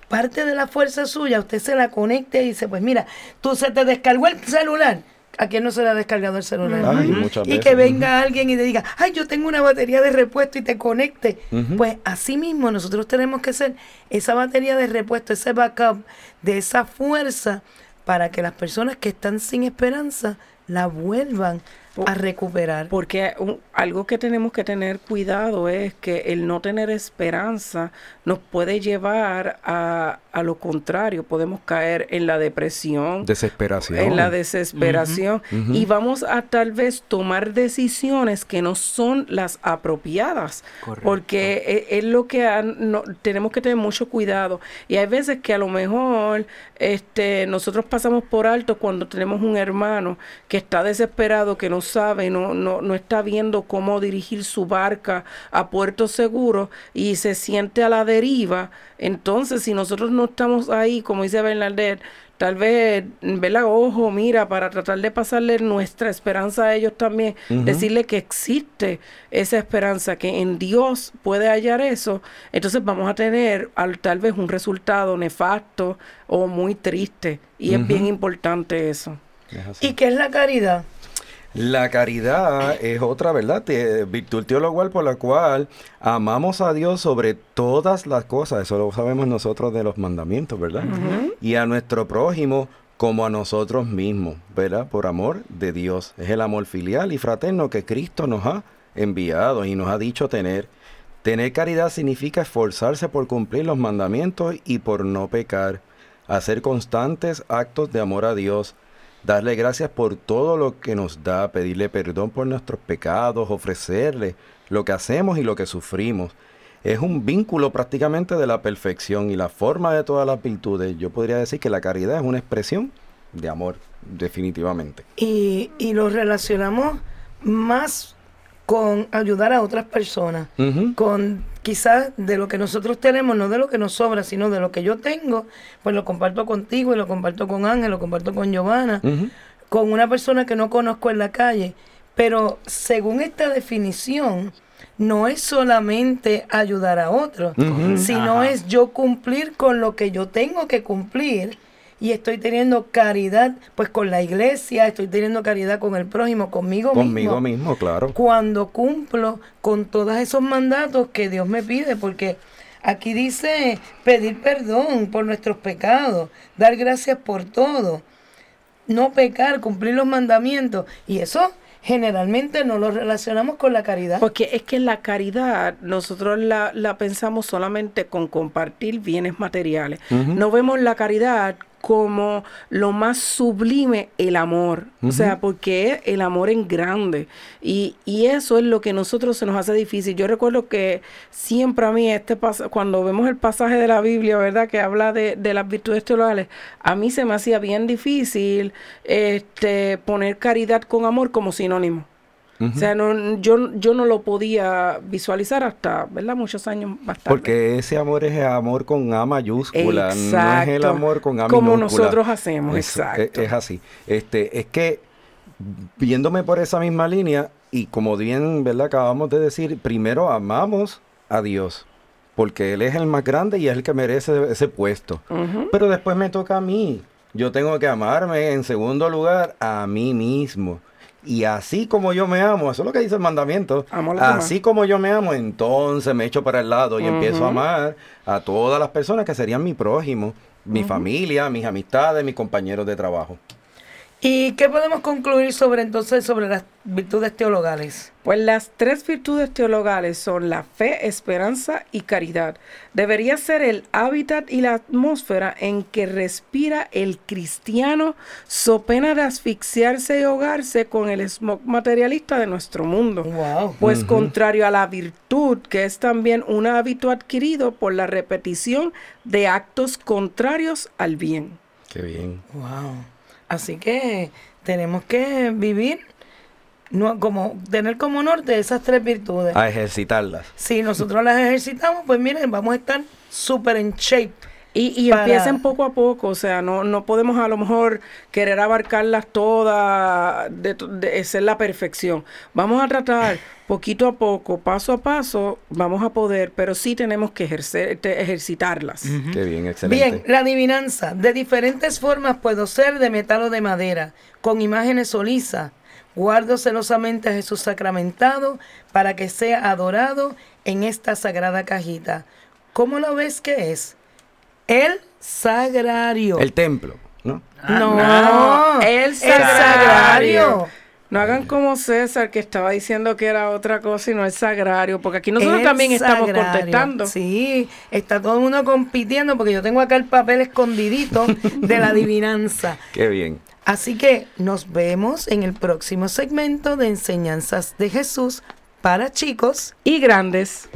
parte de la fuerza suya, usted se la conecte y dice, pues mira, tú se te descargó el celular. ¿A quién no se le ha descargado el celular? Ay, y veces, que venga alguien y te diga, ay, yo tengo una batería de repuesto y te conecte. Pues así mismo nosotros tenemos que ser esa batería de repuesto, ese backup de esa fuerza para que las personas que están sin esperanza la vuelvan a recuperar. Porque un- algo que tenemos que tener cuidado es que el no tener esperanza nos puede llevar a, a lo contrario. Podemos caer en la depresión, Desesperación. en la desesperación y vamos a tal vez tomar decisiones que no son las apropiadas Correcto. porque e- es, lo que han- no- tenemos que tener mucho cuidado y hay veces que a lo mejor este nosotros pasamos por alto cuando tenemos un hermano que está desesperado que no sabe no no, no está viendo cómo dirigir su barca a puerto seguro y se siente a la deriva entonces si nosotros no estamos ahí como dice Bernadette tal vez, ¿verdad? Ojo, mira, para tratar de pasarle nuestra esperanza a ellos también, Ujú. decirle que existe esa esperanza, que en Dios puede hallar eso, entonces vamos a tener al, tal vez un resultado nefasto o muy triste. Y es bien importante eso. Es. ¿Y qué es la caridad? La caridad es otra, ¿verdad? Te- virtud teologal por la cual amamos a Dios sobre todas las cosas. Eso lo sabemos nosotros de los mandamientos, ¿verdad? Y a nuestro prójimo como a nosotros mismos, ¿verdad? Por amor de Dios. Es el amor filial y fraterno que Cristo nos ha enviado y nos ha dicho tener. Tener caridad significa esforzarse por cumplir los mandamientos y por no pecar. Hacer constantes actos de amor a Dios. Darle gracias por todo lo que nos da, pedirle perdón por nuestros pecados, ofrecerle lo que hacemos y lo que sufrimos. Es un vínculo prácticamente de la perfección y la forma de todas las virtudes. Yo podría decir que la caridad es una expresión de amor, definitivamente. Y, y lo relacionamos más con ayudar a otras personas, con quizás de lo que nosotros tenemos, no de lo que nos sobra, sino de lo que yo tengo, pues lo comparto contigo y lo comparto con Ángel, lo comparto con Giovanna, con una persona que no conozco en la calle. Pero según esta definición, no es solamente ayudar a otros, sino Ajá. es yo cumplir con lo que yo tengo que cumplir y estoy teniendo caridad pues con la iglesia, estoy teniendo caridad con el prójimo, conmigo, Conmigo mismo. mismo, claro. Cuando cumplo con todos esos mandatos que Dios me pide, porque aquí dice pedir perdón por nuestros pecados, dar gracias por todo, no pecar, cumplir los mandamientos y eso generalmente no lo relacionamos con la caridad. Porque es que la caridad nosotros la, la pensamos solamente con compartir bienes materiales. No vemos la caridad como lo más sublime el amor. O sea, porque el amor en grande. Y, y eso es lo que a nosotros se nos hace difícil. Yo recuerdo que siempre a mí, este pas- cuando vemos el pasaje de la Biblia, ¿verdad? Que habla de, de las virtudes teologales, a mí se me hacía bien difícil este, poner caridad con amor como sinónimo. O sea, no, yo, yo no lo podía visualizar hasta, ¿verdad? Muchos años más tarde. Porque ese amor es el amor con A mayúscula, no es el Exacto. amor con A Como minúscula. nosotros hacemos, exacto. Es, es así. Este, es que viéndome por esa misma línea y como bien, ¿verdad? Acabamos de decir, primero amamos a Dios, porque él es el más grande y es el que merece ese puesto. Pero después me toca a mí. Yo tengo que amarme en segundo lugar a mí mismo. Y así como yo me amo, eso es lo que dice el mandamiento. Demás. Así como yo me amo, entonces me echo para el lado y empiezo a amar a todas las personas que serían mi prójimo, mi familia, mis amistades, mis compañeros de trabajo. ¿Y qué podemos concluir sobre entonces sobre las virtudes teologales? Pues las tres virtudes teologales son la fe, esperanza y caridad. Debería ser el hábitat y la atmósfera en que respira el cristiano, so pena de asfixiarse y ahogarse con el smog materialista de nuestro mundo. Wow. Pues contrario a la virtud, que es también un hábito adquirido por la repetición de actos contrarios al bien. Qué bien. Wow. Así que tenemos que vivir no, como tener como norte esas tres virtudes. A ejercitarlas. Si nosotros las ejercitamos, pues miren, vamos a estar súper en shape. Y, y Para- empiecen poco a poco, o sea, no, no podemos a lo mejor querer abarcarlas todas, de, ser la perfección. Vamos a tratar poquito a poco, paso a paso, vamos a poder, pero sí tenemos que ejercer, te- ejercitarlas. Qué bien, excelente. Bien, la adivinanza. De diferentes formas puedo ser de metal o de madera, con imágenes o lisa. Guardo celosamente a Jesús sacramentado para que sea adorado en esta sagrada cajita. ¿Cómo lo ves que es? El sagrario. El templo, ¿no? no, no, el sagrario. sagrario. No hagan como César que estaba diciendo que era otra cosa y no el sagrario, porque aquí nosotros El también estamos contestando. Sí, está todo el mundo compitiendo porque yo tengo acá el papel escondidito de la adivinanza. Qué bien. Así que nos vemos en el próximo segmento de Enseñanzas de Jesús para chicos. Y grandes.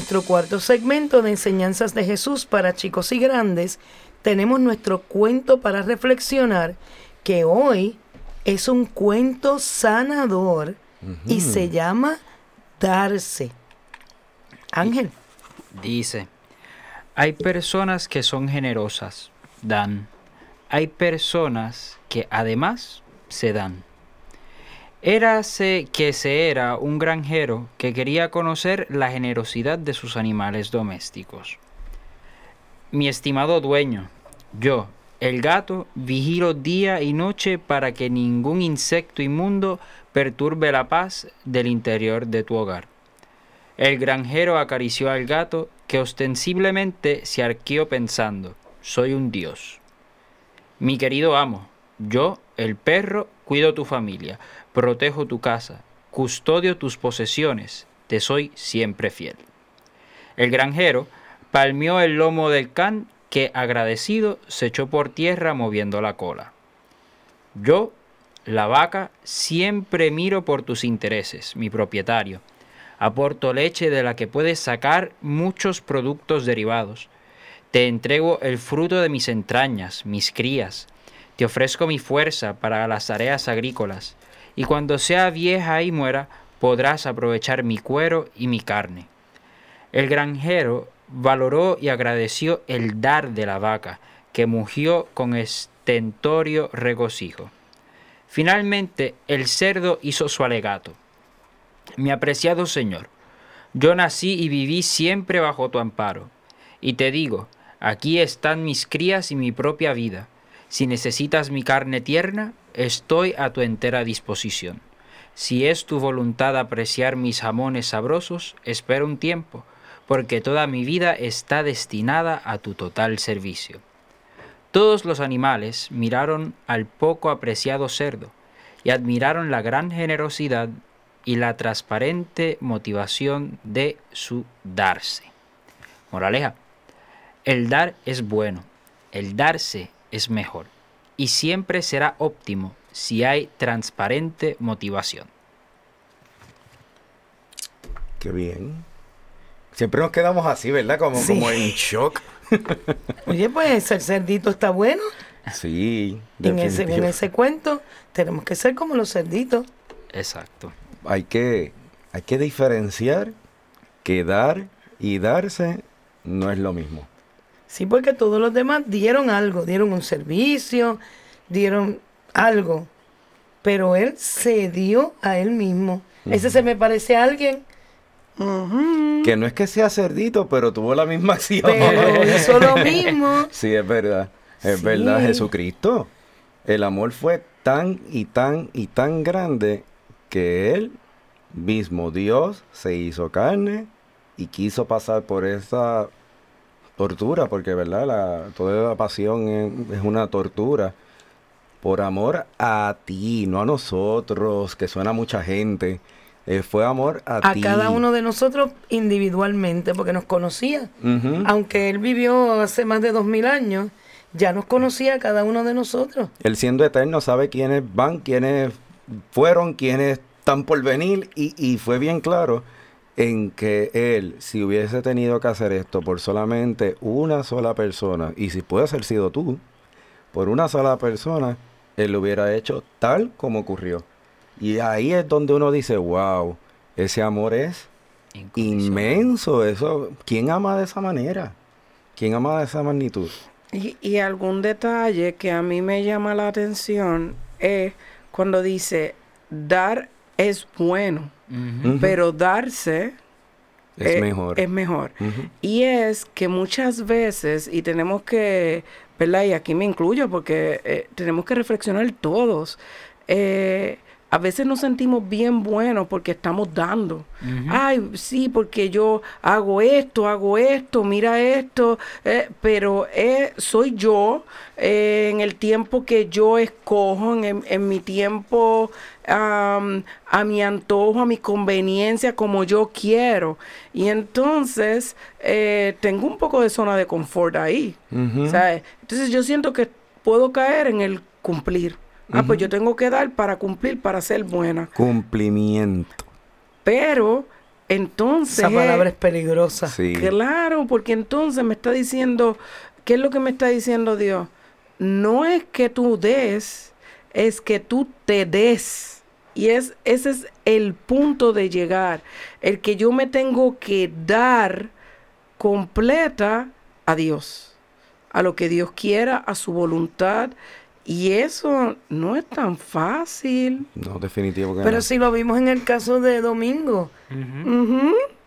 Nuestro cuarto segmento de Enseñanzas de Jesús para chicos y grandes, tenemos nuestro cuento para reflexionar, que hoy es un cuento sanador y se llama Darse. Ángel. Dice, hay personas que son generosas, dan. Hay personas que además se dan. Érase que se era un granjero que quería conocer la generosidad de sus animales domésticos. Mi estimado dueño, yo, el gato, vigilo día y noche para que ningún insecto inmundo perturbe la paz del interior de tu hogar. El granjero acarició al gato que ostensiblemente se arqueó pensando, soy un dios. Mi querido amo, yo, el perro, cuido tu familia, protejo tu casa, custodio tus posesiones, te soy siempre fiel. El granjero palmeó el lomo del can que agradecido se echó por tierra moviendo la cola. Yo, la vaca, siempre miro por tus intereses, mi propietario. Aporto leche de la que puedes sacar muchos productos derivados. Te entrego el fruto de mis entrañas, mis crías. Te ofrezco mi fuerza para las tareas agrícolas y cuando sea vieja y muera, podrás aprovechar mi cuero y mi carne. El granjero valoró y agradeció el dar de la vaca, que mugió con estentorio regocijo. Finalmente, el cerdo hizo su alegato. Mi apreciado señor, yo nací y viví siempre bajo tu amparo, y te digo, aquí están mis crías y mi propia vida. Si necesitas mi carne tierna, Estoy a tu entera disposición. Si es tu voluntad apreciar mis jamones sabrosos, espera un tiempo, porque toda mi vida está destinada a tu total servicio. Todos los animales miraron al poco apreciado cerdo y admiraron la gran generosidad y la transparente motivación de su darse. Moraleja, el dar es bueno, el darse es mejor y siempre será óptimo si hay transparente motivación. Qué bien. Siempre nos quedamos así, ¿verdad? Como, como en shock. Oye, pues el cerdito está bueno. Sí. En ese, en ese cuento tenemos que ser como los cerditos. Exacto. Hay que, hay que diferenciar que dar y darse no es lo mismo. Sí, porque todos los demás dieron algo, dieron un servicio, dieron algo, pero él se dio a él mismo. Ese se me parece a alguien que no es que sea cerdito, pero tuvo la misma acción. Pero hizo lo mismo. sí, es verdad. Es verdad, Jesucristo. El amor fue tan y tan y tan grande que él mismo, Dios, se hizo carne y quiso pasar por esa tortura, porque verdad, la, toda la pasión es, una tortura, por amor a ti, no a nosotros, que suena mucha gente. Eh, fue amor a, a cada uno de nosotros individualmente, porque nos conocía. Aunque él vivió hace más de dos mil años, ya nos conocía a cada uno de nosotros. Él siendo eterno sabe quiénes van, quiénes fueron, quiénes están por venir, y, y fue bien claro en que él, si hubiese tenido que hacer esto por solamente una sola persona, y si puede haber sido tú, por una sola persona, él lo hubiera hecho tal como ocurrió. Y ahí es donde uno dice, wow, ese amor es inmenso. Eso, ¿quién ama de esa manera? ¿Quién ama de esa magnitud? Y, y algún detalle que a mí me llama la atención es cuando dice, dar es bueno pero darse es eh, mejor. Es mejor. Y es que muchas veces, y tenemos que, ¿verdad? Y aquí me incluyo porque eh, tenemos que reflexionar todos. Eh, a veces nos sentimos bien buenos porque estamos dando. Ay, sí, porque yo hago esto, hago esto, mira esto, eh, pero eh, soy yo eh, en el tiempo que yo escojo, en, mi tiempo, a mi antojo, a mi conveniencia, como yo quiero. Y entonces tengo un poco de zona de confort ahí. Entonces yo siento que puedo caer en el cumplir. Ah, pues yo tengo que dar para cumplir, para ser buena. Cumplimiento. Pero entonces... Esa palabra es peligrosa. Sí. Claro, porque entonces me está diciendo ¿qué es lo que me está diciendo Dios? No es que tú des, es que tú te des. Y es, ese es el punto de llegar, el que yo me tengo que dar completa a Dios, a lo que Dios quiera, a su voluntad. Y eso no es tan fácil. No, definitivo que Pero no. si lo vimos en el caso de Domingo.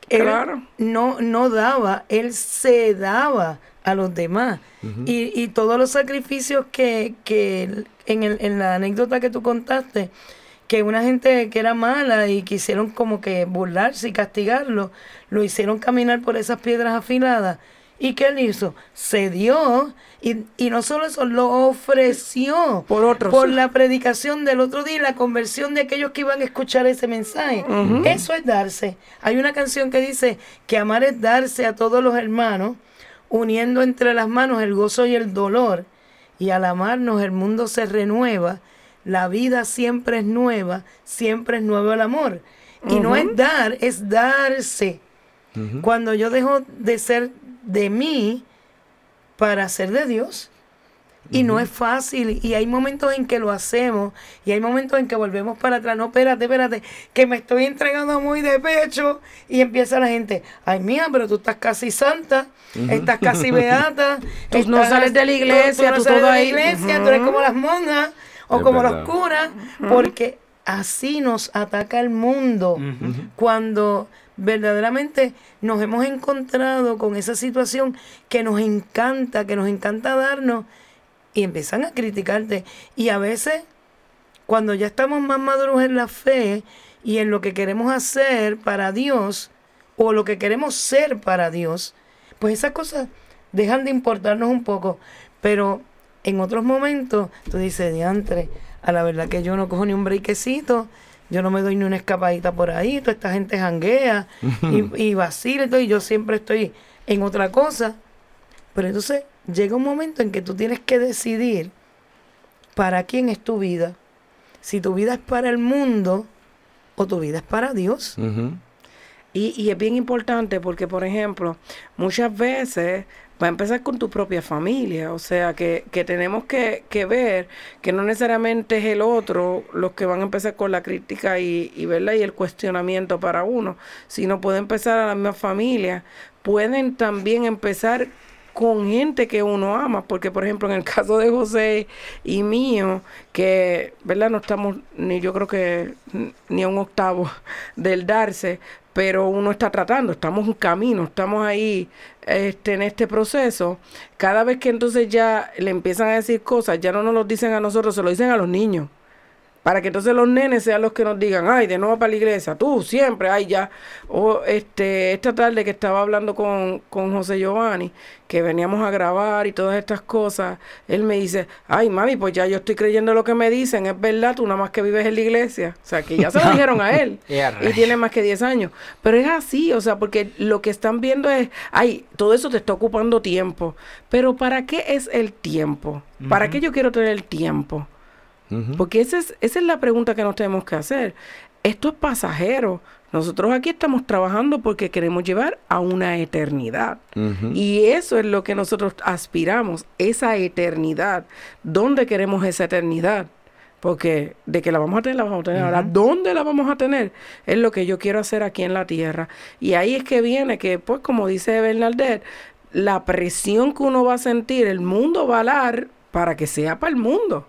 Él claro. no, no daba, él se daba a los demás. y, y todos los sacrificios que, que en, el, en la anécdota que tú contaste, que una gente que era mala y quisieron como que burlarse y castigarlo, lo hicieron caminar por esas piedras afiladas. ¿Y qué él hizo? Se dio y, y no solo eso, lo ofreció Por otros. por la predicación del otro día y la conversión de aquellos que iban a escuchar ese mensaje. Eso es darse. Hay una canción que dice que amar es darse a todos los hermanos, uniendo entre las manos el gozo y el dolor. Y al amarnos el mundo se renueva, la vida siempre es nueva, siempre es nuevo el amor. Y no es dar, es darse. Cuando yo dejo de ser de mí para ser de Dios. Y no es fácil. Y hay momentos en que lo hacemos. Y hay momentos en que volvemos para atrás. No, espérate, espérate. Que me estoy entregando muy de pecho. Y empieza la gente. Ay, mía, pero tú estás casi santa. Estás casi beata. Tú no sales de la iglesia, tú sales todo de la iglesia. Tú eres como las monjas. O Es como verdad. los curas. Porque así nos ataca el mundo. Cuando verdaderamente nos hemos encontrado con esa situación que nos encanta, que nos encanta darnos y empiezan a criticarte. Y a veces, cuando ya estamos más maduros en la fe y en lo que queremos hacer para Dios, o lo que queremos ser para Dios, pues esas cosas dejan de importarnos un poco. Pero en otros momentos, tú dices, diantre, a la verdad que yo no cojo ni un brequecito, yo no me doy ni una escapadita por ahí, toda esta gente janguea y, y vacila y todo, y yo siempre estoy en otra cosa. Pero entonces llega un momento en que tú tienes que decidir para quién es tu vida. Si tu vida es para el mundo o tu vida es para Dios. Y, y es bien importante porque, por ejemplo, muchas veces va a empezar con tu propia familia. O sea, que, que tenemos que, que ver que no necesariamente es el otro los que van a empezar con la crítica y, ¿verdad? y el cuestionamiento para uno, sino puede empezar a la misma familia. Pueden también empezar con gente que uno ama, porque por ejemplo en el caso de José y mío, que, ¿verdad? No estamos ni yo creo que ni a un octavo del darse, pero uno está tratando, estamos en camino, estamos ahí este, en este proceso. Cada vez que entonces ya le empiezan a decir cosas, ya no nos lo dicen a nosotros, se lo dicen a los niños. Para que entonces los nenes sean los que nos digan, ay, de nuevo para la iglesia, tú siempre, ay, ya. O este, esta tarde que estaba hablando con, con José Giovanni, que veníamos a grabar y todas estas cosas, él me dice, ay, mami, pues ya yo estoy creyendo lo que me dicen, es verdad, tú nada más que vives en la iglesia. O sea, que ya se lo dijeron a él. Y tiene más que 10 años. Pero es así, o sea, porque lo que están viendo es, ay, todo eso te está ocupando tiempo. Pero ¿para qué es el tiempo? ¿Para qué yo quiero tener el tiempo? Porque esa es, esa es la pregunta que nos tenemos que hacer. Esto es pasajero. Nosotros aquí estamos trabajando porque queremos llevar a una eternidad. Y eso es lo que nosotros aspiramos, esa eternidad. ¿Dónde queremos esa eternidad? Porque de que la vamos a tener, la vamos a tener. Ahora, ¿dónde la vamos a tener? Es lo que yo quiero hacer aquí en la tierra. Y ahí es que viene que, pues, como dice Bernadette, la presión que uno va a sentir, el mundo va a dar para que sea para el mundo.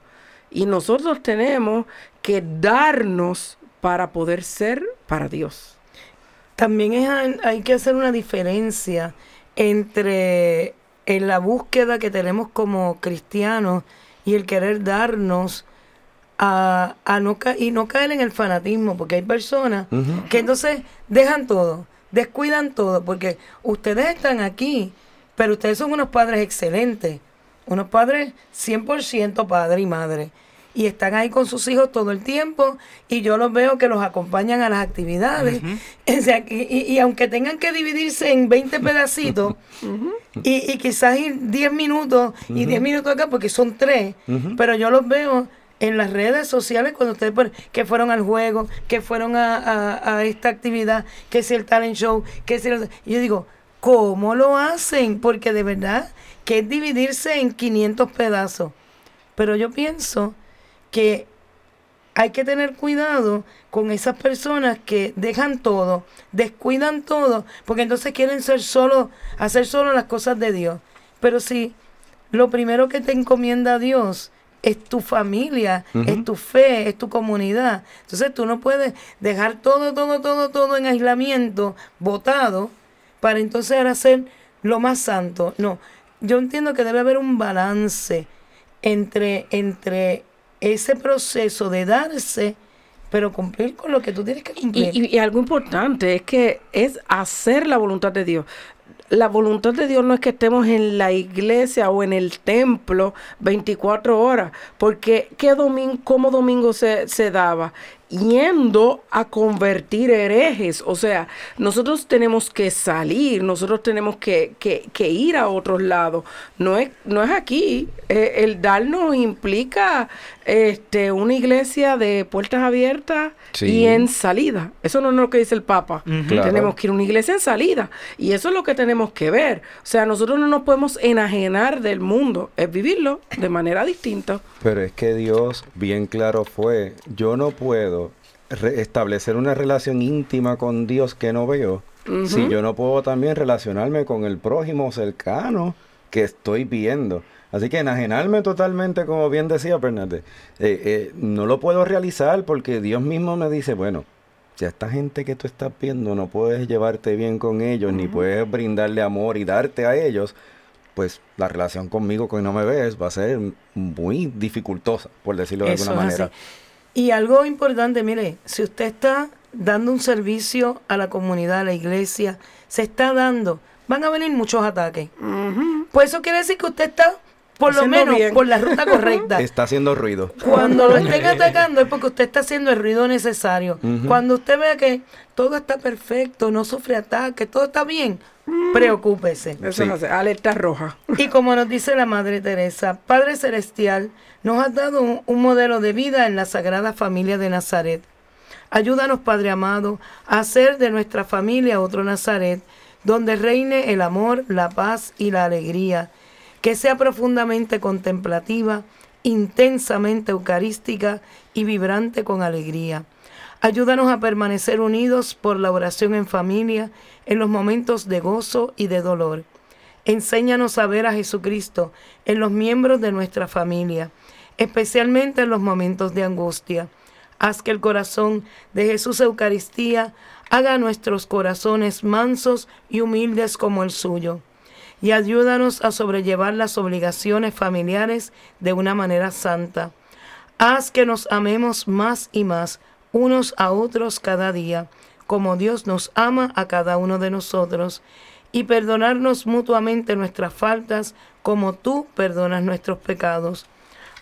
Y nosotros tenemos que darnos para poder ser para Dios. También es, hay- hay que hacer una diferencia entre en la búsqueda que tenemos como cristianos y el querer darnos a, a no ca- y no caer en el fanatismo, porque hay personas que entonces dejan todo, descuidan todo, porque ustedes están aquí, pero ustedes son unos padres excelentes, unos padres 100% padre y madre, y están ahí con sus hijos todo el tiempo, y yo los veo que los acompañan a las actividades, o sea, y, y- aunque tengan que dividirse en 20 pedacitos, y, y quizás ir 10 minutos y 10 minutos acá, porque son tres, pero yo los veo en las redes sociales cuando ustedes ponen que fueron al juego, que fueron a, a- a esta actividad, que es el talent show, que es el... yo digo, cómo lo hacen, porque de verdad que es dividirse en 500 pedazos. Pero yo pienso que hay que tener cuidado con esas personas que dejan todo, descuidan todo, porque entonces quieren ser solo, hacer solo las cosas de Dios. Pero si lo primero que te encomienda a Dios es tu familia, es tu fe, es tu comunidad. Entonces tú no puedes dejar todo, todo, todo, todo en aislamiento, votado, para entonces ahora hacer lo más santo. No, yo entiendo que debe haber un balance entre, entre ese proceso de darse, pero cumplir con lo que tú tienes que cumplir. Y, y, algo importante es que es hacer la voluntad de Dios. La voluntad de Dios no es que estemos en la iglesia o en el templo 24 horas, porque ¿qué domingo, cómo domingo se, se daba? yendo a convertir herejes. O sea, nosotros tenemos que salir, nosotros tenemos que, que, ir a otros lados. No es, no es aquí. Eh, el darnos implica este, una iglesia de puertas abiertas y en salida. Eso no es lo que dice el Papa. Tenemos que ir a una iglesia en salida. Y eso es lo que tenemos que ver. O sea, nosotros no nos podemos enajenar del mundo, es vivirlo de manera distinta. Pero es que Dios bien claro fue, yo no puedo establecer una relación íntima con Dios que no veo si yo no puedo también relacionarme con el prójimo cercano que estoy viendo. Así que enajenarme totalmente, como bien decía Fernández, eh, eh, no lo puedo realizar porque Dios mismo me dice, bueno, si a esta gente que tú estás viendo no puedes llevarte bien con ellos, ni puedes brindarle amor y darte a ellos, pues la relación conmigo que no me ves va a ser muy dificultosa, por decirlo de alguna manera. Y algo importante, mire, si usted está dando un servicio a la comunidad, a la iglesia, se está dando, van a venir muchos ataques. Pues eso quiere decir que usted está por lo menos por la ruta correcta. Está haciendo ruido. Cuando lo estén atacando es porque usted está haciendo el ruido necesario. Cuando usted vea que todo está perfecto, no sufre ataques, todo está bien, preocúpese. Eso no alerta roja. Y como nos dice la Madre Teresa, Padre Celestial, nos has dado un, un modelo de vida en la Sagrada Familia de Nazaret. Ayúdanos, Padre amado, a hacer de nuestra familia otro Nazaret, donde reine el amor, la paz y la alegría que sea profundamente contemplativa, intensamente eucarística y vibrante con alegría. Ayúdanos a permanecer unidos por la oración en familia en los momentos de gozo y de dolor. Enséñanos a ver a Jesucristo en los miembros de nuestra familia, especialmente en los momentos de angustia. Haz que el corazón de Jesús Eucaristía haga nuestros corazones mansos y humildes como el suyo y ayúdanos a sobrellevar las obligaciones familiares de una manera santa. Haz que nos amemos más y más unos a otros cada día, como Dios nos ama a cada uno de nosotros, y perdonarnos mutuamente nuestras faltas, como tú perdonas nuestros pecados.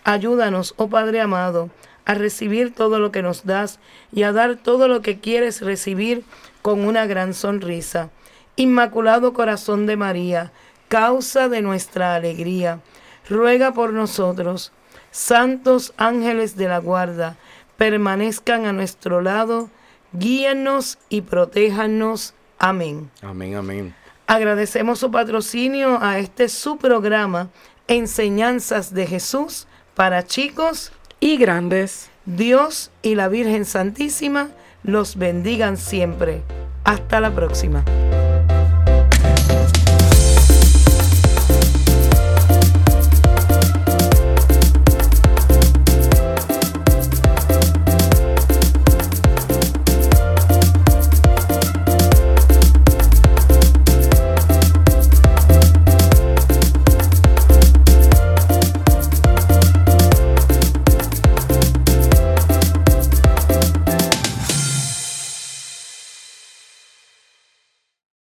Ayúdanos, oh Padre amado, a recibir todo lo que nos das y a dar todo lo que quieres recibir con una gran sonrisa. Inmaculado Corazón de María, causa de nuestra alegría. Ruega por nosotros, santos ángeles de la guarda, permanezcan a nuestro lado, guíennos y protéjanos. Amén. Amén, amén. Agradecemos su patrocinio a este su programa, Enseñanzas de Jesús para chicos y grandes. Dios y la Virgen Santísima los bendigan siempre. Hasta la próxima.